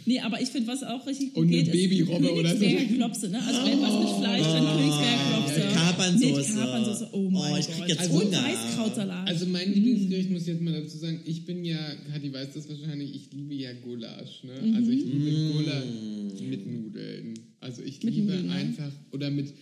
Nee, aber ich finde, was auch richtig gut
Und eine
geht,
Babyrobbe
ist
oder so.
Königsberger Klopse. Ne? Also wenn was mit Fleisch, dann Königsberger Klopse.
Mit Kapernsoße.
Mit Kapernsoße, oh mein
Oh, ich krieg
Gott.
jetzt
Und
Hunger.
Weißkrautsalat.
Also mein Lieblingsgericht muss ich jetzt mal dazu sagen, ich bin ja, Kathi weiß das wahrscheinlich, ich liebe ja Gulasch. Ne? Also ich liebe Gulasch mit Nudeln. Also ich
Mit
liebe
Nudeln,
einfach, oder mit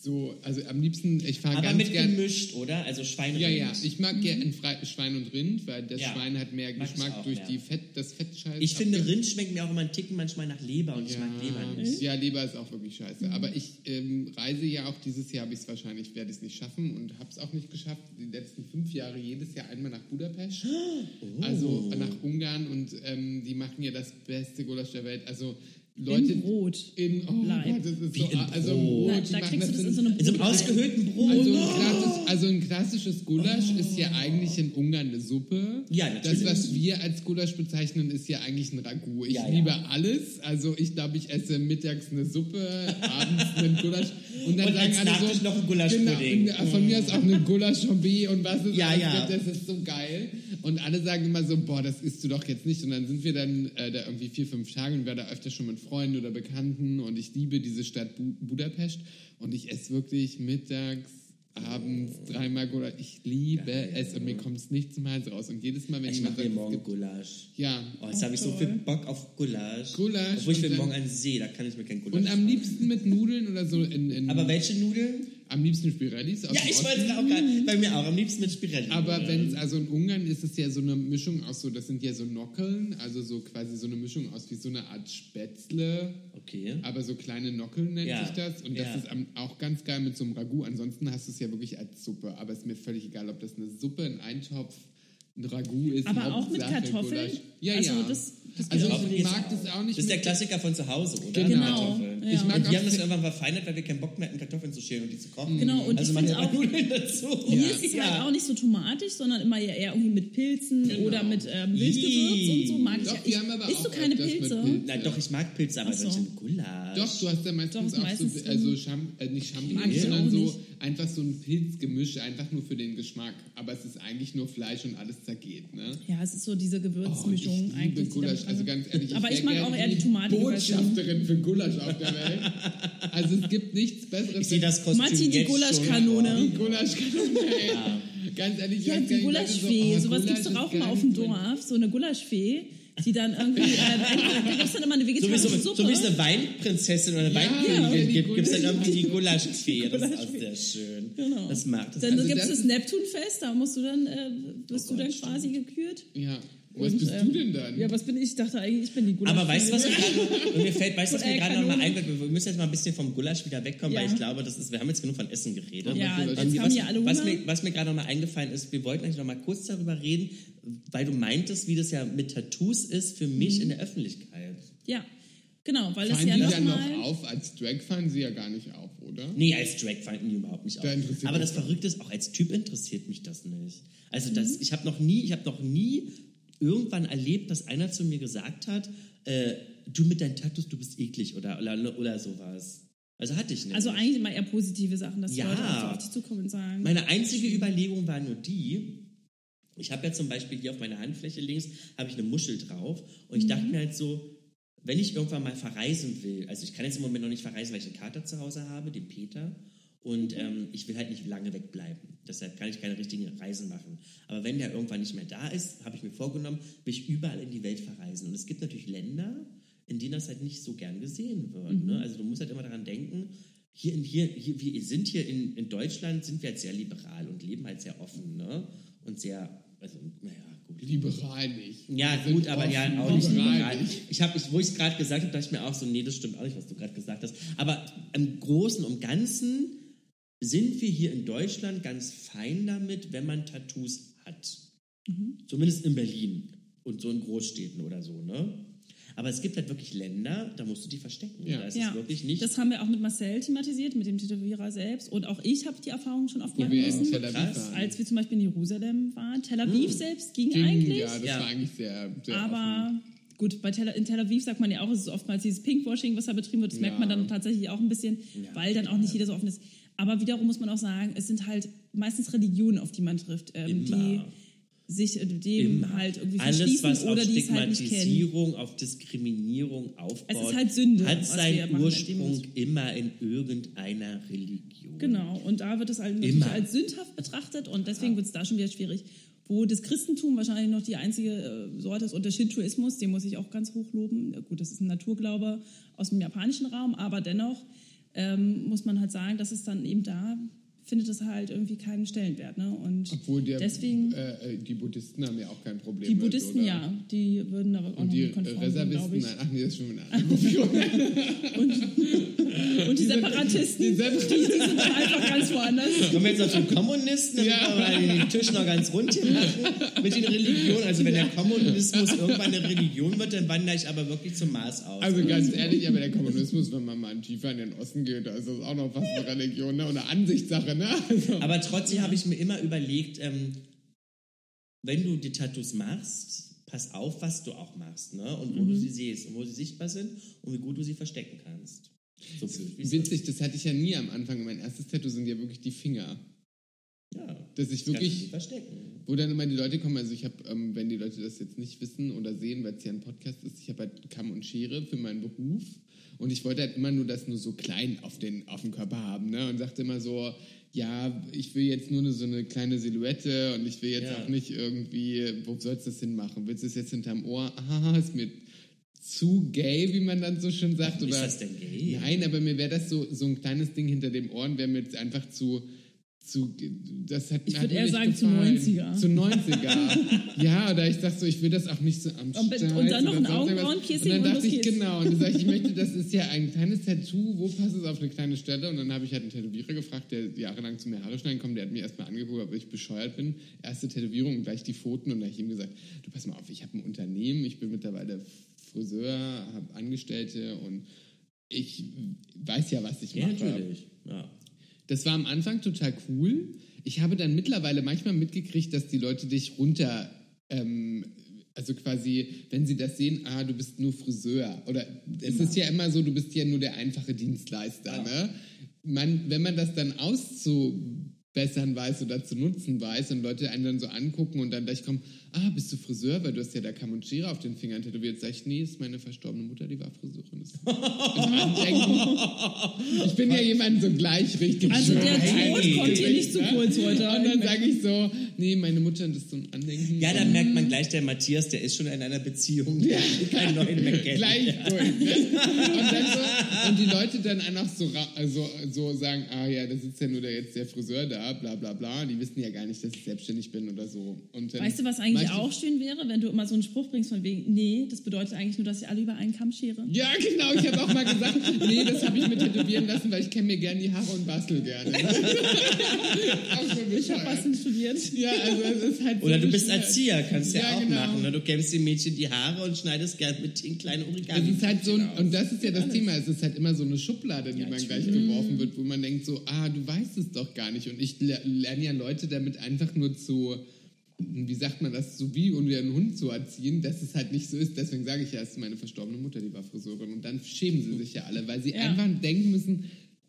so, also am liebsten, ich fahre
Aber
ganz
mit
gern...
gemischt, oder? Also Schwein
Ja, ja, ich mag gerne Fre- Schwein und Rind, weil das
Ja,
Schwein hat mehr
mag ich
Geschmack
auch,
durch
ja.
die Fett, das Fettscheiß.
Ich finde, Rind schmeckt mir auch immer einen Ticken manchmal nach Leber und ich mag Leber nicht.
Ja, Leber ist auch wirklich scheiße. Aber ich ähm, reise ja auch dieses Jahr, habe ich es wahrscheinlich, werde es nicht schaffen und habe es auch nicht geschafft. Die letzten fünf Jahre jedes Jahr einmal nach Budapest,
Oh.
also nach Ungarn und ähm, die machen ja das beste Gulasch der Welt. Also Leute
In Brot.
in oh
Leib.
Gott, das ist
Wie
so,
in
also
Brot.
Brot,
Da- kriegst du das
in-
in so einem
In so einem ausgehöhlten Brot.
also ein, klassisch, also ein klassisches Gulasch ist ja eigentlich in Ungarn eine Suppe.
Ja, natürlich.
Das, was wir als Gulasch bezeichnen, ist ja eigentlich ein Ragout. Ich
Ja, ja.
liebe alles. Also ich glaube, ich esse mittags eine Suppe, abends einen Gulasch. Und dann
Und
sagen
als
alle so,
noch ein Gulaschpudding.
Genau, von mir aus auch eine Gulasch-Hobby und was es
Ja,
alles
ja.
Das ist so geil. Und alle sagen immer so, boah, das isst du doch jetzt nicht. Und dann sind wir dann äh, da irgendwie vier, fünf Tage und wir da öfter schon mit Freunden oder Bekannten. Und ich liebe diese Stadt Bu Budapest. Und ich esse wirklich mittags, abends dreimal Gulasch. Ich liebe es und mir kommt es nicht zum Hals raus. Und jedes Mal, wenn
Ich mache mir morgen
gibt,
Gulasch.
ja.
Oh, jetzt habe ich so viel Bock auf Gulasch.
Gulasch
Obwohl ich will morgen einen See, da kann ich mir kein Gulasch
Und am liebsten mit Nudeln oder so in, in
Aber welche Nudeln?
Am liebsten Spirellis. aus
Ja, ich wollte es auch gerade. Bei mir auch. Am liebsten mit Spirelli.
Aber wenn es, also in Ungarn ist es ja so eine Mischung aus so, das sind ja so Nockeln, also so quasi so eine Mischung aus wie so eine Art Spätzle,
Okay.
aber so kleine Nockeln nennt
Ja,
sich das. Und das
ja.
ist auch ganz geil mit so einem Ragout. Ansonsten hast du es ja wirklich als Suppe. Aber es ist mir völlig egal, ob das eine Suppe, ein Eintopf, ein Ragout ist.
Aber auch mit
Hauptsache
Kartoffeln?
Gulasch. Ja,
Also
ja.
das- das
also ich mag das auch nicht
Das ist der Klassiker von zu Hause, oder?
Genau.
Kartoffeln.
Ja.
Ich mag
Und die haben das irgendwann verfeinert, weil wir keinen Bock mehr hatten, Kartoffeln zu schälen und die zu kochen.
Genau, und
also
ich
man
finde
hat
auch-
Nudeln dazu.
Hier ist es halt auch nicht so tomatisch, sondern immer eher irgendwie mit Pilzen
Genau.
oder mit ähm, Wildgewürz und so. Mag ich
Doch,
ja.
wir haben aber
Isst du keine Pilze?
Pilzen.
Nein, doch, ich mag Pilze, aber
so.
das ist ein Gulasch.
Doch, du hast ja meistens
Doch,
auch
meistens
so, also Cham äh, nicht
ich
sondern
auch
so einfach so ein Pilzgemisch, einfach nur für den Geschmack. Aber es ist eigentlich nur Fleisch und alles zergeht, ne?
Ja, es ist so diese Gewürzmischung
Oh, ich liebe
eigentlich.
Gulasch, also ganz ehrlich.
Aber
wär
ich mag auch eher die tomatige Version.
Botschafterin für Gulasch auf der Welt. Also es gibt nichts Besseres.
Ich sehe das Kostüm
Matti, die
jetzt
Gulaschkanone.
schon
Die Gulaschkanone, ey. Ganz ehrlich, ich
Ja, die Gulaschfee,
oh,
sowas gibt es
Gulasch
doch auch
ist
mal auf dem Dorf, so eine Gulaschfee, die dann irgendwie, äh, da gibt es dann immer eine
So wie,
vegetarische
so,
Suppe.
so wie es eine Weinprinzessin oder eine
Ja,
Weinkönigin
die
gibt, gibt es dann irgendwie die Gulaschfee. Das ist auch sehr schön.
Genau.
Das macht das.
Dann
Also
gibt es
das
das Neptunfest, da musst du dann, äh, wirst
Oh
du dann
Gott,
quasi gekürt.
Ja. Was
Und,
bist
ähm,
du denn dann?
Ja, was bin ich? Ich dachte eigentlich, ich bin die Gulaschfee.
Aber weißt du, was mir gerade mir fällt, weißt du, was mir gerade noch mal
Kanone.
einfällt? Wir müssen jetzt mal ein bisschen vom Gulasch wieder wegkommen,
Ja.
weil ich glaube, das ist, wir haben jetzt genug von Essen geredet.
Ja,
Und
jetzt haben
was,
ja alle
was,
Hunger.
mir, was mir gerade noch mal eingefallen ist, wir wollten eigentlich noch mal kurz darüber reden, weil du meintest, wie das ja mit Tattoos ist für mich
Mhm.
in der Öffentlichkeit.
Ja, genau, weil das
Fallen
ja
die
noch
dann noch auf? Als Drag fallen sie ja gar nicht auf, oder?
Nee, als Drag fanden die überhaupt nicht
Da
auf.
interessiert
Aber das. Verrückte ist, auch als Typ interessiert mich das nicht. Also das,
Mhm.
ich habe noch nie, ich habe noch nie irgendwann erlebt, dass einer zu mir gesagt hat, äh, du mit deinen Tattoos, du bist eklig oder, oder, oder sowas. Also hatte ich nicht.
Also eigentlich immer eher positive Sachen, dass
Ja.
Leute auf dich zukommen und sagen...
Meine einzige Überlegung war nur die, ich habe ja zum Beispiel hier auf meiner Handfläche links, habe ich eine Muschel drauf und ich dachte mir halt so, wenn ich irgendwann mal verreisen will, also ich kann jetzt im Moment noch nicht verreisen, weil ich einen Kater zu Hause habe, den Peter, und ähm, ich will halt nicht lange wegbleiben. Deshalb kann ich keine richtigen Reisen machen. Aber wenn der irgendwann nicht mehr da ist, habe ich mir vorgenommen, will ich überall in die Welt verreisen. Und es gibt natürlich Länder, in denen das halt nicht so gern gesehen wird. Ne? Also du musst halt immer daran denken, hier, in- hier, hier wir sind hier in, in Deutschland, sind wir halt sehr liberal und leben halt sehr offen, ne? Und sehr, also, naja, gut.
Liberal nicht.
Ja,
Wir
gut, aber ja, auch nicht
liberal nicht.
Ich hab, ich, wo ich es gerade gesagt habe, dachte ich mir auch so, nee, das stimmt auch nicht, was du gerade gesagt hast. Aber im Großen und Ganzen sind wir hier in Deutschland ganz fein damit, wenn man Tattoos hat. Zumindest in Berlin und so in Großstädten oder so, ne? Aber es gibt halt wirklich Länder, da musst du die verstecken.
Ja.
Da ist es wirklich nicht.
das haben wir auch mit Marcel thematisiert, mit dem Tätowierer selbst. Und auch ich habe die Erfahrung schon oft
Wo
machen
wir in
müssen.
Tel Aviv
krass,
waren.
Als wir zum Beispiel in Jerusalem waren. Tel Aviv selbst ging,
Ging,
eigentlich.
Ja, das
Ja.
war eigentlich sehr, sehr
Aber gut, bei Tel, in Tel Aviv sagt man ja auch, es ist oftmals dieses Pinkwashing, was da betrieben wird. Das merkt man
Ja.
dann tatsächlich auch ein bisschen, weil dann auch nicht jeder so offen ist. Aber wiederum muss man auch sagen, es sind halt meistens Religionen, auf die man trifft, ähm, die sich äh, dem
Immer.
halt irgendwie
Alles, was
oder
auf
die es halt.
Stigmatisierung, auf Diskriminierung aufbaut,
Es ist halt Sünde,
hat seinen
machen,
Ursprung immer in irgendeiner Religion.
Genau, und da wird es halt als sündhaft betrachtet und deswegen wird es da schon wieder schwierig. Wo das Christentum wahrscheinlich noch die einzige äh, Sorte ist und der Shintoismus, den muss ich auch ganz hoch loben. Gut, das ist ein Naturglaube aus dem japanischen Raum, aber dennoch ähm, muss man halt sagen, dass es dann eben da findet es halt irgendwie keinen Stellenwert. Ne? Und
Obwohl der,
deswegen,
äh, die Buddhisten haben ja auch kein Problem
die
mit,
Buddhisten
oder?
ja, die würden aber auch
Und
noch
die
mit konform
Reservisten,
glaube ich.
nein, ach nee, das ist schon eine andere Gruppierung.
Und die Separatisten, die,
die Separ-
die sind dann einfach ganz woanders.
Kommen wir jetzt noch zum Kommunisten, damit
Ja.
wir mal den Tisch noch ganz rund hier machen mit den Religionen. Also wenn der Kommunismus irgendwann eine Religion wird, dann wandere ich aber wirklich zum Mars aus.
Also ganz ehrlich, aber der Kommunismus, wenn man mal tiefer in den Osten geht, da ist das auch noch fast eine Religion, ne? Oder Ansichtssache, ne? Also,
Aber trotzdem habe ich mir immer überlegt, ähm, wenn du die Tattoos machst, pass auf, was du auch machst, ne? Und wo du sie siehst und wo sie sichtbar sind und wie gut du sie verstecken kannst. So
witzig, das hatte ich ja nie am Anfang. Mein erstes Tattoo sind ja wirklich die Finger.
Ja,
Dass ich wirklich,
verstecken.
wo dann immer die Leute kommen, also ich habe, ähm, wenn die Leute das jetzt nicht wissen oder sehen, weil es ja ein Podcast ist, ich habe halt Kamm und Schere für meinen Beruf und ich wollte halt immer nur das nur so klein auf den, auf dem Körper haben, ne? Und sagte immer so, ja, ich will jetzt nur so eine kleine Silhouette und ich will jetzt
Ja.
auch nicht irgendwie, wo sollst du das hinmachen? Willst du es jetzt hinterm Ohr? Ah, ist mir zu gay, wie man dann so schön sagt.
Ist
oder,
das denn gay?
Nein, aber mir wäre das so, so ein kleines Ding hinter dem Ohren, wäre mir jetzt einfach zu, zu das hat
Ich
hat
würd
mir
eher sagen, zu
gefallen.
90er.
Zu 90er. ja, oder ich dachte so, ich will das auch nicht so am
Und- und dann noch ein. Augenbrauenpiercing
Und dann
und
dachte
los
ich,
geht's.
genau, und dann sag ich, ich möchte, das ist ja ein kleines Tattoo, wo passt es auf eine kleine Stelle? Und dann habe ich halt einen Tätowierer gefragt, der jahrelang zu mir Haare schneiden kommt, der hat mir erstmal angeguckt, ob ich bescheuert bin. Erste Tätowierung und gleich die Pfoten und da habe ich ihm gesagt, du pass mal auf, ich habe ein Unternehmen, ich bin mittlerweile Friseur, habe Angestellte und ich weiß ja, was ich
Ja,
mache.
natürlich. Ja.
Das war am Anfang total cool. Ich habe dann mittlerweile manchmal mitgekriegt, dass die Leute dich runter, ähm, also quasi, wenn sie das sehen, ah, du bist nur Friseur. Oder es ist ja immer so, du bist ja nur der einfache Dienstleister. Ne? Man, wenn man das dann auszubessern weiß oder zu nutzen weiß und Leute einen dann so angucken und dann gleich kommen, ah, bist du Friseur, weil du hast ja da Schere auf den Fingern tätowiert. Sag ich, nee, ist meine verstorbene Mutter, die war Friseurin. Andenken. Ich bin ja jemand so gleich richtig
Also der Tod kommt dir nicht zu
ne?
kurz heute.
Und dann sage ich so, nee, meine Mutter, das ist so ein Andenken.
Ja, dann merkt man gleich, der Matthias, der ist schon in einer Beziehung, der will keinen neuen mehr kennen.
Gleich durch, ne? Und, dann so, und die Leute dann einfach so, ra- also, so sagen, ah ja, da sitzt ja nur der, jetzt der Friseur da, bla bla bla. Die wissen ja gar nicht, dass ich selbstständig bin oder so. Und dann
Weißt du, was eigentlich auch schön wäre, wenn du immer so einen Spruch bringst von wegen, nee, das bedeutet eigentlich nur, dass ich alle über einen Kamm schere?
Ja, genau. Ich habe auch mal gesagt, nee, das habe ich mir tätowieren lassen, weil ich kenne mir gerne die Haare und bastel gerne. auch so
Ich habe was studiert.
Ja, also es ist halt so
Oder du bist. Erzieher, kannst ja,
Ja,
auch
genau.
machen. Ne? Du kämmst den Mädchen die Haare und schneidest gern mit den kleinen Origami.
Es ist halt so, ein, und das ist ja das Thema, es ist halt immer so eine Schublade, die man gleich geworfen wird, wo man denkt so, ah, du weißt es doch gar nicht. Und ich le- lerne ja Leute damit einfach nur zu, wie sagt man das, so wie um ihren Hund zu erziehen, dass es halt nicht so ist. Deswegen sage ich ja, es ist meine verstorbene Mutter, die war Friseurin. Und dann schämen sie sich ja alle, weil sie
Ja.
einfach denken müssen,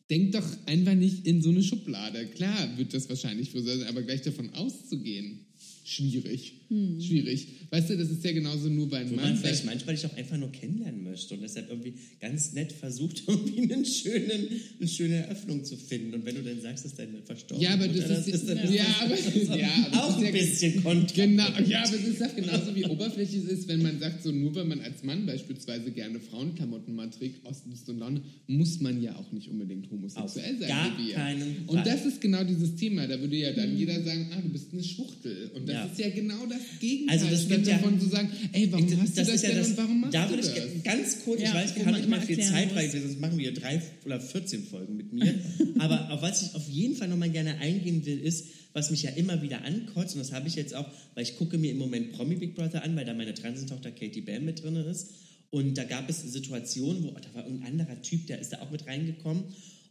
denk doch einfach nicht in so eine Schublade. Klar wird das wahrscheinlich Friseur sein, aber gleich davon auszugehen. schwierig. Schwierig. Weißt du, das ist ja genauso nur bei einem
Wo
Mann.
man vielleicht manchmal dich auch einfach nur kennenlernen möchte und deshalb irgendwie ganz nett versucht, irgendwie einen schönen, eine schöne Eröffnung zu finden. Und wenn du dann sagst, dass deine verstorbene
ja, aber
Mutter
das ist,
dann
ja, aber, ja, aber
auch
das ist
ein
ja,
bisschen kontra.
Genau, ja, aber es ist auch genauso wie oberflächlich es ist, wenn man sagt, so nur weil man als Mann beispielsweise gerne Frauenklamotten mal trägt, aus und Laune, muss man ja auch nicht unbedingt homosexuell
Auf
sein.
gar
wie
keinen
Und
Fall.
das ist genau dieses Thema. Da würde ja dann jeder sagen, ah, du bist eine Schwuchtel. Und das
Ja.
ist ja genau das Gegenteil.
Also das gibt ja-
davon zu sagen, ey, warum hast du das,
ist ja
denn
das,
und warum machst
da
du
würde
das?
ich ganz kurz, ich
Ja,
weiß, wir haben nicht mehr viel Zeit, weil sonst machen wir drei oder 14 Folgen mit mir. Aber auf was ich auf jeden Fall nochmal gerne eingehen will, ist, was mich ja immer wieder ankotzt, und das habe ich jetzt auch, weil ich gucke mir im Moment Promi Big Brother an, weil da meine Transentochter Katie Bam mit drin ist. Und da gab es Situationen, wo da war irgendein anderer Typ, der ist da auch mit reingekommen.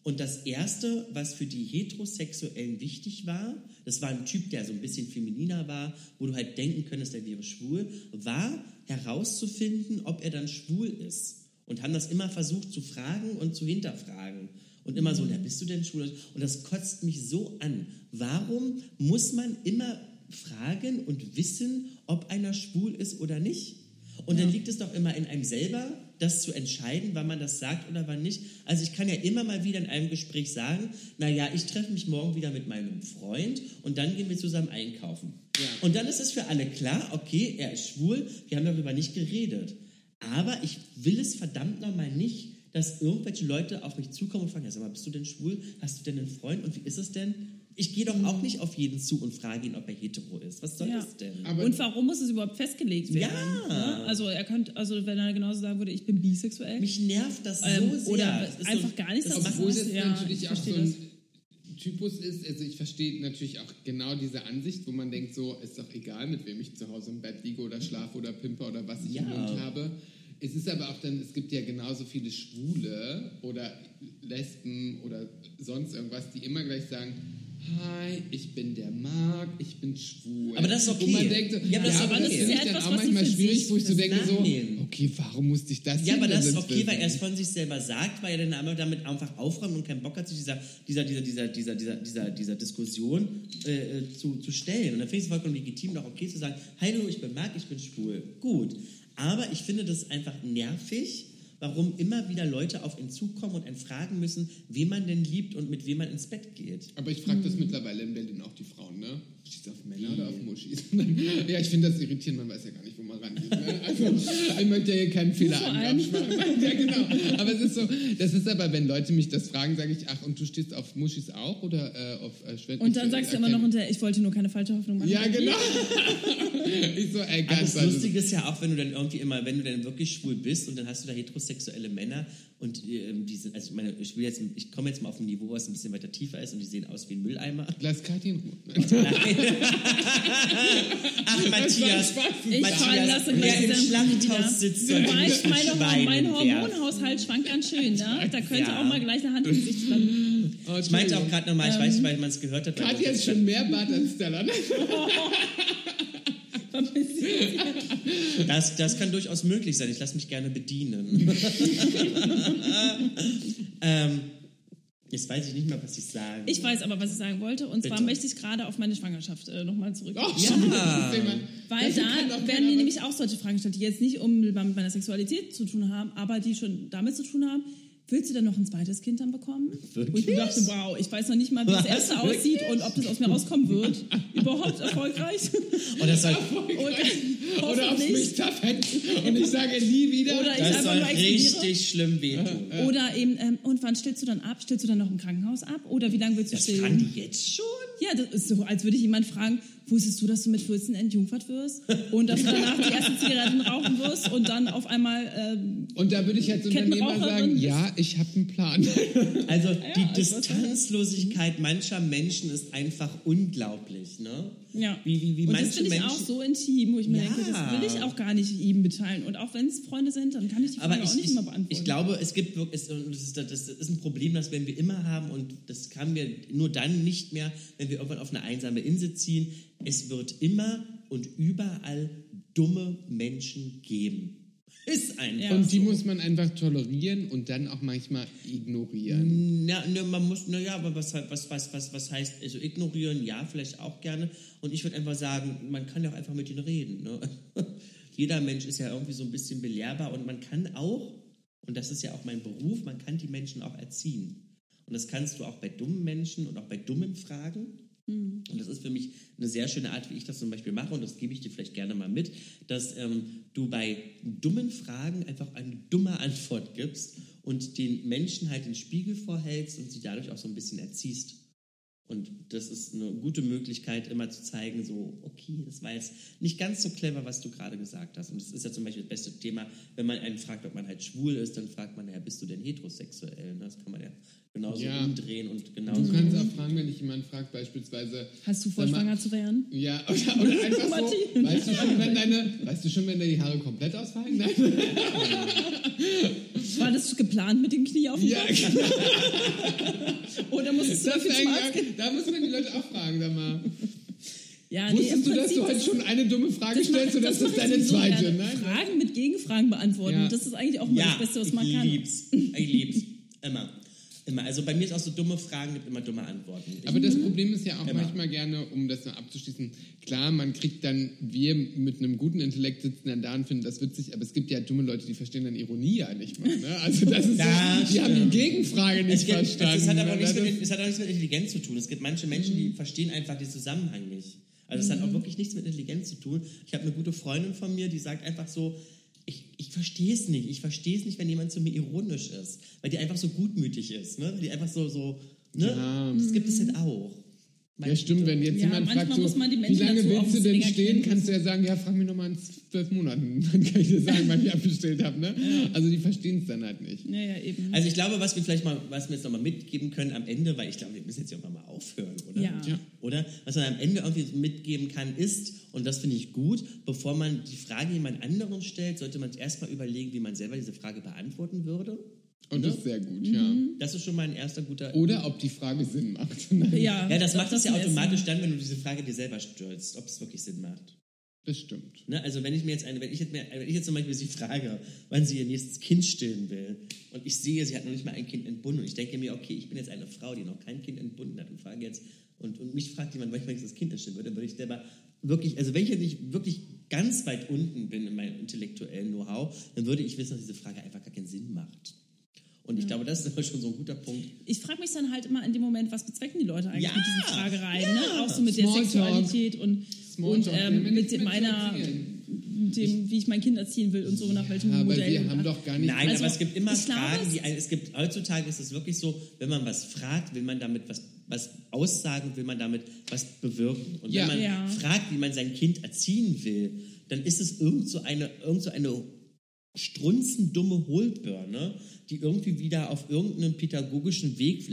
Und das Erste, was für die Heterosexuellen wichtig war, das war ein Typ, der so ein bisschen femininer war, wo du halt denken könntest, der wäre schwul, war herauszufinden, ob er dann schwul ist. Und haben das immer versucht zu fragen und zu hinterfragen. Und immer so, na, bist du denn schwul? Und das kotzt mich so an. Warum muss man immer fragen und wissen, ob einer schwul ist oder nicht? Und dann liegt es doch immer in einem selber, das zu entscheiden, wann man das sagt oder wann nicht. Also ich kann ja immer mal wieder in einem Gespräch sagen, naja, ich treffe mich morgen wieder mit meinem Freund und dann gehen wir zusammen einkaufen. Und dann ist es für alle klar, okay, er ist schwul, wir haben darüber nicht geredet. Aber ich will es verdammt nochmal nicht, dass irgendwelche Leute auf mich zukommen und fragen, ja, sag mal, bist du denn schwul? Hast du denn einen Freund? Und wie ist es denn? Ich gehe doch auch nicht auf jeden zu und frage ihn, ob er hetero ist. Was soll
Ja.
das denn?
Aber-
und warum muss es überhaupt festgelegt werden?
Ja.
Ne? Also er könnte, also wenn er genauso sagen würde, ich bin bisexuell.
Mich nervt das so
Ähm,
sehr.
oder einfach gar nichts
das
Obwohl
was-
das
ja,
natürlich
ich
auch so ein Typus ist, also ich verstehe natürlich auch genau diese Ansicht, wo man denkt, so ist doch egal, mit wem ich zu Hause im Bett liege oder schlafe oder pimpe oder was ich im
Ja.
Mund habe. Es ist aber auch dann, es gibt ja genauso viele Schwule oder Lesben oder sonst irgendwas, die immer gleich sagen, Hi, ich bin der Marc, ich bin schwul.
Aber das ist okay.
Wo man denkt, so,
Ja, aber das ist
aber das
ist ja
dann
etwas,
auch manchmal schwierig, wo ich so denke, so, okay, warum musste ich das
Ja, aber das ist okay, weil er es von sich selber sagt, weil er dann aber damit einfach aufräumt und keinen Bock hat, sich dieser, dieser, dieser, dieser, dieser, dieser, dieser, dieser Diskussion äh, äh, zu, zu stellen. Und dann finde ich es vollkommen legitim, doch okay zu sagen, hallo, ich bin Marc, ich bin schwul. Gut. Aber ich finde das einfach nervig, warum immer wieder Leute auf ihn zukommen und ihn fragen müssen, wen man denn liebt und mit wem man ins Bett geht.
Aber ich frage das
Mhm.
mittlerweile in Berlin auch die Frauen, ne? Stehst du auf Männer oder auf Muschis? ja, ich finde das irritierend, man weiß ja gar nicht, wo man rangeht. Ne? Also, ich möchte ja hier keinen Fehler
allem-
Ja, genau. Aber es ist so, das ist aber, wenn Leute mich das fragen, sage ich, ach, und du stehst auf Muschis auch oder äh, auf äh, Schwänze?
Und dann sagst du immer noch hinterher, ich wollte nur keine falsche Hoffnung machen.
Ja, genau. ich so, ey,
Aber
ganz
das Lustige ist ja auch, wenn du dann irgendwie immer, wenn du dann wirklich schwul bist und dann hast du da heterosexuelle Männer und ähm, die sind, also ich meine, ich will jetzt, ich komme jetzt mal auf ein Niveau, was ein bisschen weiter tiefer ist und die sehen aus wie ein Mülleimer.
Lass Kathi in Ruhe.
Ach, Matthias.
Ich
wer
gleich
im Schlachthaus sitzt,
meine,
Schweinen
mein. Hormonhaushalt schwankt ganz schön. Ne? Da könnte
Ja.
auch mal gleich eine Hand ins Gesicht fallen.
Oh,
Ich meinte auch gerade nochmal, ich weiß nicht, weil man es gehört hat.
hat
das-
schon mehr Bart als Stella. ne?
Das, das kann durchaus möglich sein. Ich lasse mich gerne bedienen. ähm, jetzt weiß ich nicht mehr, was ich sage.
Ich weiß aber, was ich sagen wollte. Und zwar
Bitte.
möchte ich gerade auf meine Schwangerschaft äh, nochmal zurück.
Oh,
Ja.
Weil
Dafür
da werden mir nämlich auch solche Fragen gestellt, die jetzt nicht unmittelbar mit meiner Sexualität zu tun haben, aber die schon damit zu tun haben. Willst du denn noch ein zweites Kind dann bekommen? Wo ich
Wirklich?
mir dachte, wow, ich weiß noch nicht mal, wie das
Was?
erste
Wirklich?
aussieht und ob das aus mir rauskommen wird. Überhaupt erfolgreich.
Und das soll,
Und,
Oder aufs
hoffentlich.
mich zerfetzen und ich sage nie wieder.
Oder ich
das soll richtig schlimm wehtun.
Oder eben, ähm, und wann stellst du dann ab? Stellst du dann noch im Krankenhaus ab? Oder wie lange willst du
Das
stillen?
fragen die jetzt schon?
Ja, das ist so, als würde ich jemand fragen, wusstest du, dass du mit 14 entjungfert wirst? Und dass du danach die ersten Zigaretten rauchen wirst und dann auf einmal, ähm,
Und da würde ich als Unternehmer sagen, ja, ich habe einen Plan.
Also die
also was-
Distanzlosigkeit mancher Menschen ist einfach unglaublich, ne?
ja.
Wie, wie, wie
und
manche
das finde ich
Menschen.
auch so intim, wo ich mir
Ja.
denke, das will ich auch gar nicht ihm mitteilen. Und auch wenn es Freunde sind, dann kann ich die Frage
Aber
auch
ich,
nicht
ich,
immer beantworten.
ich glaube, es gibt wirklich, es- und das ist, das ist ein Problem, das werden wir immer haben und das haben wir nur dann nicht mehr, wenn wir irgendwann auf eine einsame Insel ziehen. Es wird immer und überall dumme Menschen geben. Ist einfach.
Und die
so.
muss man einfach tolerieren und dann auch manchmal ignorieren.
Na, ne, man muss, naja, aber was, was, was, was, was heißt, also ignorieren, ja, vielleicht auch gerne. Und ich würde einfach sagen, man kann ja auch einfach mit ihnen reden. Ne? Jeder Mensch ist ja irgendwie so ein bisschen belehrbar und man kann auch, und das ist ja auch mein Beruf, man kann die Menschen auch erziehen. Und das kannst du auch bei dummen Menschen und auch bei dummen Fragen. Und das ist für mich eine sehr schöne Art, wie ich das zum Beispiel mache, und das gebe ich dir vielleicht gerne mal mit, dass ähm, du bei dummen Fragen einfach eine dumme Antwort gibst und den Menschen halt den Spiegel vorhältst und sie dadurch auch so ein bisschen erziehst. Und das ist eine gute Möglichkeit, immer zu zeigen, so, okay, das war jetzt nicht ganz so clever, was du gerade gesagt hast. Und das ist ja zum Beispiel das beste Thema, wenn man einen fragt, ob man halt schwul ist, dann fragt man ja, bist du denn heterosexuell? Ne, Das kann man ja genauso
Ja.
umdrehen und genauso.
Du kannst auch fragen, wenn dich jemand fragt, beispielsweise.
Hast du vor,
mal,
schwanger zu werden?
Ja, oder, oder einfach so. Weißt du, schon, wenn deine, weißt du schon, wenn deine Haare komplett ausfallen? Nein.
War das geplant mit dem Knie auf dem
Ja,
Kopf?
genau.
Oder musstest du
Das
dafür
eigentlich, da muss man die Leute auch fragen, sag mal.
Ja, nee,
Wusstest
im
du, dass
Prinzip
du heute schon eine dumme Frage
das
stellst und
mache-
das ist
ich
deine
sowieso
zweite?
gerne.
Nein?
Fragen mit Gegenfragen beantworten.
Ja.
Das ist eigentlich auch mal
Ja,
das Beste, was
ich
man kann.
lieb's. Ich lieb's. Immer. Immer. Also bei mir ist auch so dumme Fragen, gibt immer dumme Antworten. Ich,
Aber das Problem ist ja auch
Immer.
manchmal gerne, um das noch abzuschließen, klar, man kriegt dann, wir mit einem guten Intellekt sitzen dann da und finden das witzig, aber es gibt ja dumme Leute, die verstehen dann Ironie ja nicht mal. Ne? Also das ist
Ja,
so, die haben die Gegenfrage nicht
es, gibt,
verstanden.
es, hat aber
ne?
nichts
Das
mit, es hat auch nichts mit Intelligenz zu tun. Es gibt manche Menschen, die verstehen einfach den Zusammenhang nicht. Also es hat auch wirklich nichts mit Intelligenz zu tun. Ich habe eine gute Freundin von mir, die sagt einfach so, ich, verstehe es nicht. Ich verstehe es nicht, wenn jemand zu mir ironisch ist. Weil die einfach so gutmütig ist. Ne? Weil die einfach so, so ne?
Ja.
Das gibt es halt auch.
Ja, stimmt, wenn jetzt
Ja,
jemand fragt, so,
muss man die
wie lange willst du denn stehen, kannst du ja sagen, ja, frag mich nochmal in zwölf Monaten. Dann kann ich dir sagen, wann ich abgestellt habe. Ne? Also die verstehen es dann halt nicht.
Ja, ja, eben.
Also ich glaube, was wir vielleicht mal, was wir jetzt nochmal mitgeben können am Ende, weil ich glaube, wir müssen jetzt ja auch mal aufhören, oder?
Ja.
Ja.
Oder? Was man am Ende irgendwie mitgeben kann, ist, und das finde ich gut, bevor man die Frage jemand anderen stellt, sollte man erstmal überlegen, wie man selber diese Frage beantworten würde.
Und das ist sehr gut, ja.
Mhm.
Das ist schon mal ein erster guter.
Oder ob die Frage Sinn macht.
ja,
ja, das macht es ja automatisch dann, wenn du diese Frage dir selber stellst, ob es wirklich Sinn macht.
Das stimmt.
Ne? Also wenn ich mir jetzt eine, wenn ich jetzt, mir, wenn ich jetzt zum Beispiel sie frage, wann sie ihr nächstes Kind stillen will und ich sehe, sie hat noch nicht mal ein Kind entbunden und ich denke mir, okay, ich bin jetzt eine Frau, die noch kein Kind entbunden hat und frage jetzt und, und mich fragt jemand, wann ich mein nächstes Kind stillen würde, dann würde ich selber wirklich, also wenn ich jetzt nicht wirklich ganz weit unten bin in meinem intellektuellen Know-how, dann würde ich wissen, dass diese Frage einfach gar keinen Sinn macht. Und ich glaube, das ist aber schon so ein guter Punkt.
Ich frage mich dann halt immer in dem Moment, was bezwecken die Leute eigentlich
Ja,
mit diesen Fragereien,
ja.
ne? Auch so mit der
Smalltalk.
Sexualität und, und
Smalltalk,
ähm,
ja
mit
zu
meiner, dem, wie ich mein Kind erziehen will und so, nach welchem
Aber
Modell.
wir haben doch gar nicht...
Nein,
Also,
aber es gibt immer
glaube,
Fragen,
es-
die es gibt heutzutage ist es wirklich so, wenn man was fragt, will man damit was, was aussagen, will man damit was bewirken. Und
Ja.
wenn man
Ja.
fragt, wie man sein Kind erziehen will, dann ist es irgend so eine, irgend so eine strunzendumme Hohlbirne, die irgendwie wieder auf irgendeinem pädagogischen Weg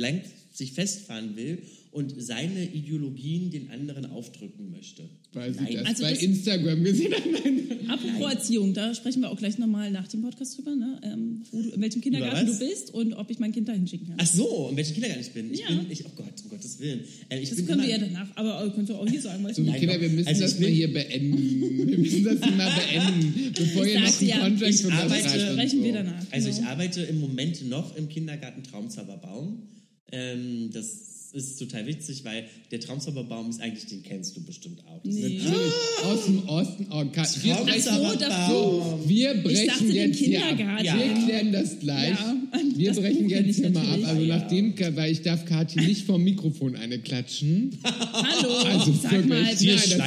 sich festfahren will und seine Ideologien den anderen aufdrücken möchte.
Weil sie
Nein.
das
Also
bei
das-
Instagram gesehen hat. Nein.
Apropos Erziehung, da sprechen wir auch gleich nochmal nach dem Podcast drüber, ne? ähm, wo du, in welchem Kindergarten du bist und ob ich mein Kind dahin schicken kann.
Ach so, in welchem Kindergarten ich bin. Ich
Ja.
bin, ich, oh Gott, um Gottes Willen. Äh, ich
das
bin
können wir
immer-
ja danach, aber äh, könntest du auch hier sagen, weißt
So,
du?
Nein,
Kinder, wir müssen
Also ich
das mal hier beenden. Wir müssen das mal beenden, bevor
Ich
ihr noch einen
ja,
Contract
ich
unterschreibt
arbeite-
und
Sprechen wir danach.
Also ich
genau.
arbeite im Moment noch im Kindergarten Traumzauberbaum. Ähm, das ist total witzig, weil der Traumzauberbaum ist eigentlich, den kennst du bestimmt auch. Das
Nee.
ist
Natürlich, aus dem Osten. Oh, Ka- wir brechen,
so,
so, wir brechen
dachte, den
jetzt ab.
Kindergarten.
Wir klären das gleich.
Ja,
wir
das
brechen
Buch
jetzt hier mal ab. Also
Ja.
nachdem, weil ich darf Kathi nicht vom Mikrofon eine klatschen.
Hallo,
Also
sag
wirklich,
mal,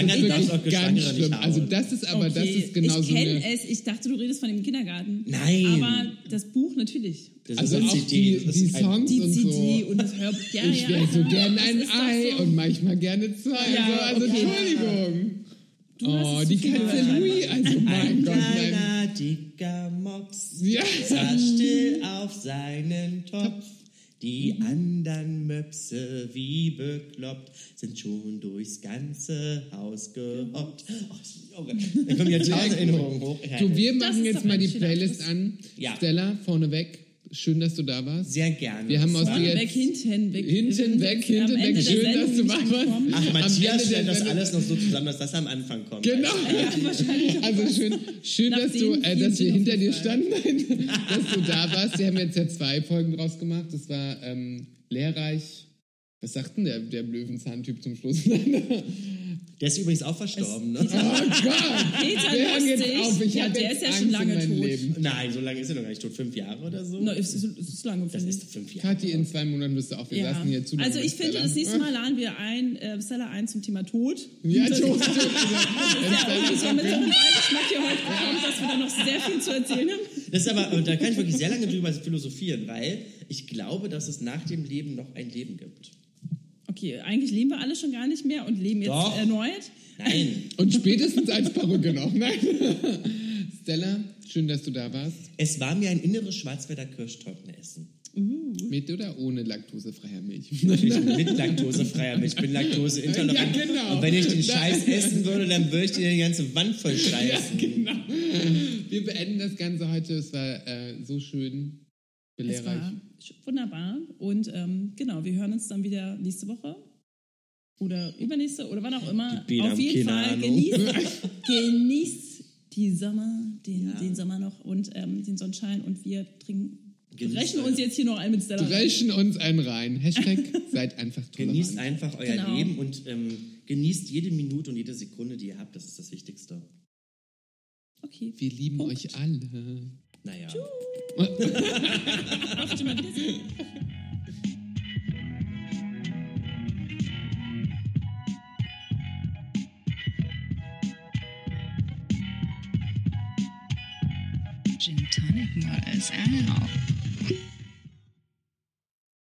nein, das ist
auch
wirklich ganz schlimm. Also das ist aber, das
Okay,
ist genau
ich
so
kenne es, ich dachte, du redest von dem Kindergarten.
Nein.
Aber das Buch natürlich.
Das
Also auch
CD,
die,
das
die Songs
Die
und
CD
so.
und das Hörbuch. Ja,
ich
ja,
wäre so
ja,
gern
das
ein Ei
so.
und manchmal gerne zwei.
Ja,
so, also
okay.
Entschuldigung.
Du
Oh, die
gehört.
Louis, also mein
Ein
Gott, nein.
kleiner, dicker Mops
Ja.
saß still auf seinen Topf. Die
Mhm.
anderen Möpse, wie bekloppt, sind schon durchs ganze Haus gehoppt. Oh, Gott. Da kommen ja tausend Erinnerungen hoch.
Du, wir machen jetzt mal
ein
die Playlist an.
Ja.
Stella, vorneweg. Schön, dass du da warst.
Sehr gerne.
Wir haben aus dir
Weg, hinten, weg.
Hinten weg, hinten
Ende
weg.
der
Schön, dass
Sendung
du wach warst.
Ach, Matthias stellt das alles noch so zusammen, dass das am Anfang kommt.
Genau. Also schön, schön
Nach
dass, du, äh, dass wir hinter dir standen, dass du da warst. Wir haben jetzt ja zwei Folgen draus gemacht. Das war ähm, lehrreich. Was sagt denn der, der Löwenzahn-Typ zum Schluss?
Der ist übrigens auch verstorben, ne?
Oh Gott!
Peter
hören jetzt auf. Ich
ja, der ist ja
Angst
schon lange tot.
Leben.
Nein, so lange ist er noch gar nicht tot. Fünf Jahre oder so?
No, es ist, es ist lange,
das ist fünf Jahre.
Kathi, in zwei Monaten bist du auch. Wir
Ja.
saßen hier zu
Also ich finde, das nächste Mal laden wir ein, äh, Stella ein zum Thema Tod.
Ja,
das
tot,
ist
tot.
ja irgendwie so mit so einem Beigeschmack hier heute bekommen, dass wir da noch sehr viel zu erzählen haben.
Das ist aber, und da kann ich wirklich sehr lange drüber philosophieren, weil ich glaube, dass es nach dem Leben noch ein Leben gibt.
Okay, eigentlich leben wir alle schon gar nicht mehr und leben jetzt
Doch.
erneut.
Nein.
Und spätestens als Perücke noch. Nein. Stella, schön, dass du da warst.
Es war mir ein inneres Schwarzwälder Kirschtortenessen.
Mit oder ohne laktosefreier Milch?
Natürlich mit laktosefreier Milch. Ich bin laktoseintolerant.
Ja, genau.
Und wenn ich den Scheiß essen würde, dann würde ich dir die ganze Wand voll
Ja,
scheißen.
genau. Wir beenden das Ganze heute. Es war äh, so schön
Es
belehrreich.
Wunderbar. Und ähm, die wir hören uns dann wieder nächste Woche. Oder übernächste oder wann auch immer. Auf jeden Fall
Ahnung.
genießt, genießt die Sommer, den,
Ja.
den Sommer noch und ähm, den Sonnenschein und wir trinken.
Euer-
uns jetzt hier noch ein mit Stella. rein.
Dreschen uns einen rein. Hashtag seid einfach tolerant.
Genießt einfach euer
Genau.
Leben und ähm, genießt jede Minute und jede Sekunde, die ihr habt. Das ist das Wichtigste.
Okay.
Wir lieben
Punkt.
euch alle.
Naja.
Auf dich mal wiedersehen.
Gin Tonic Models out.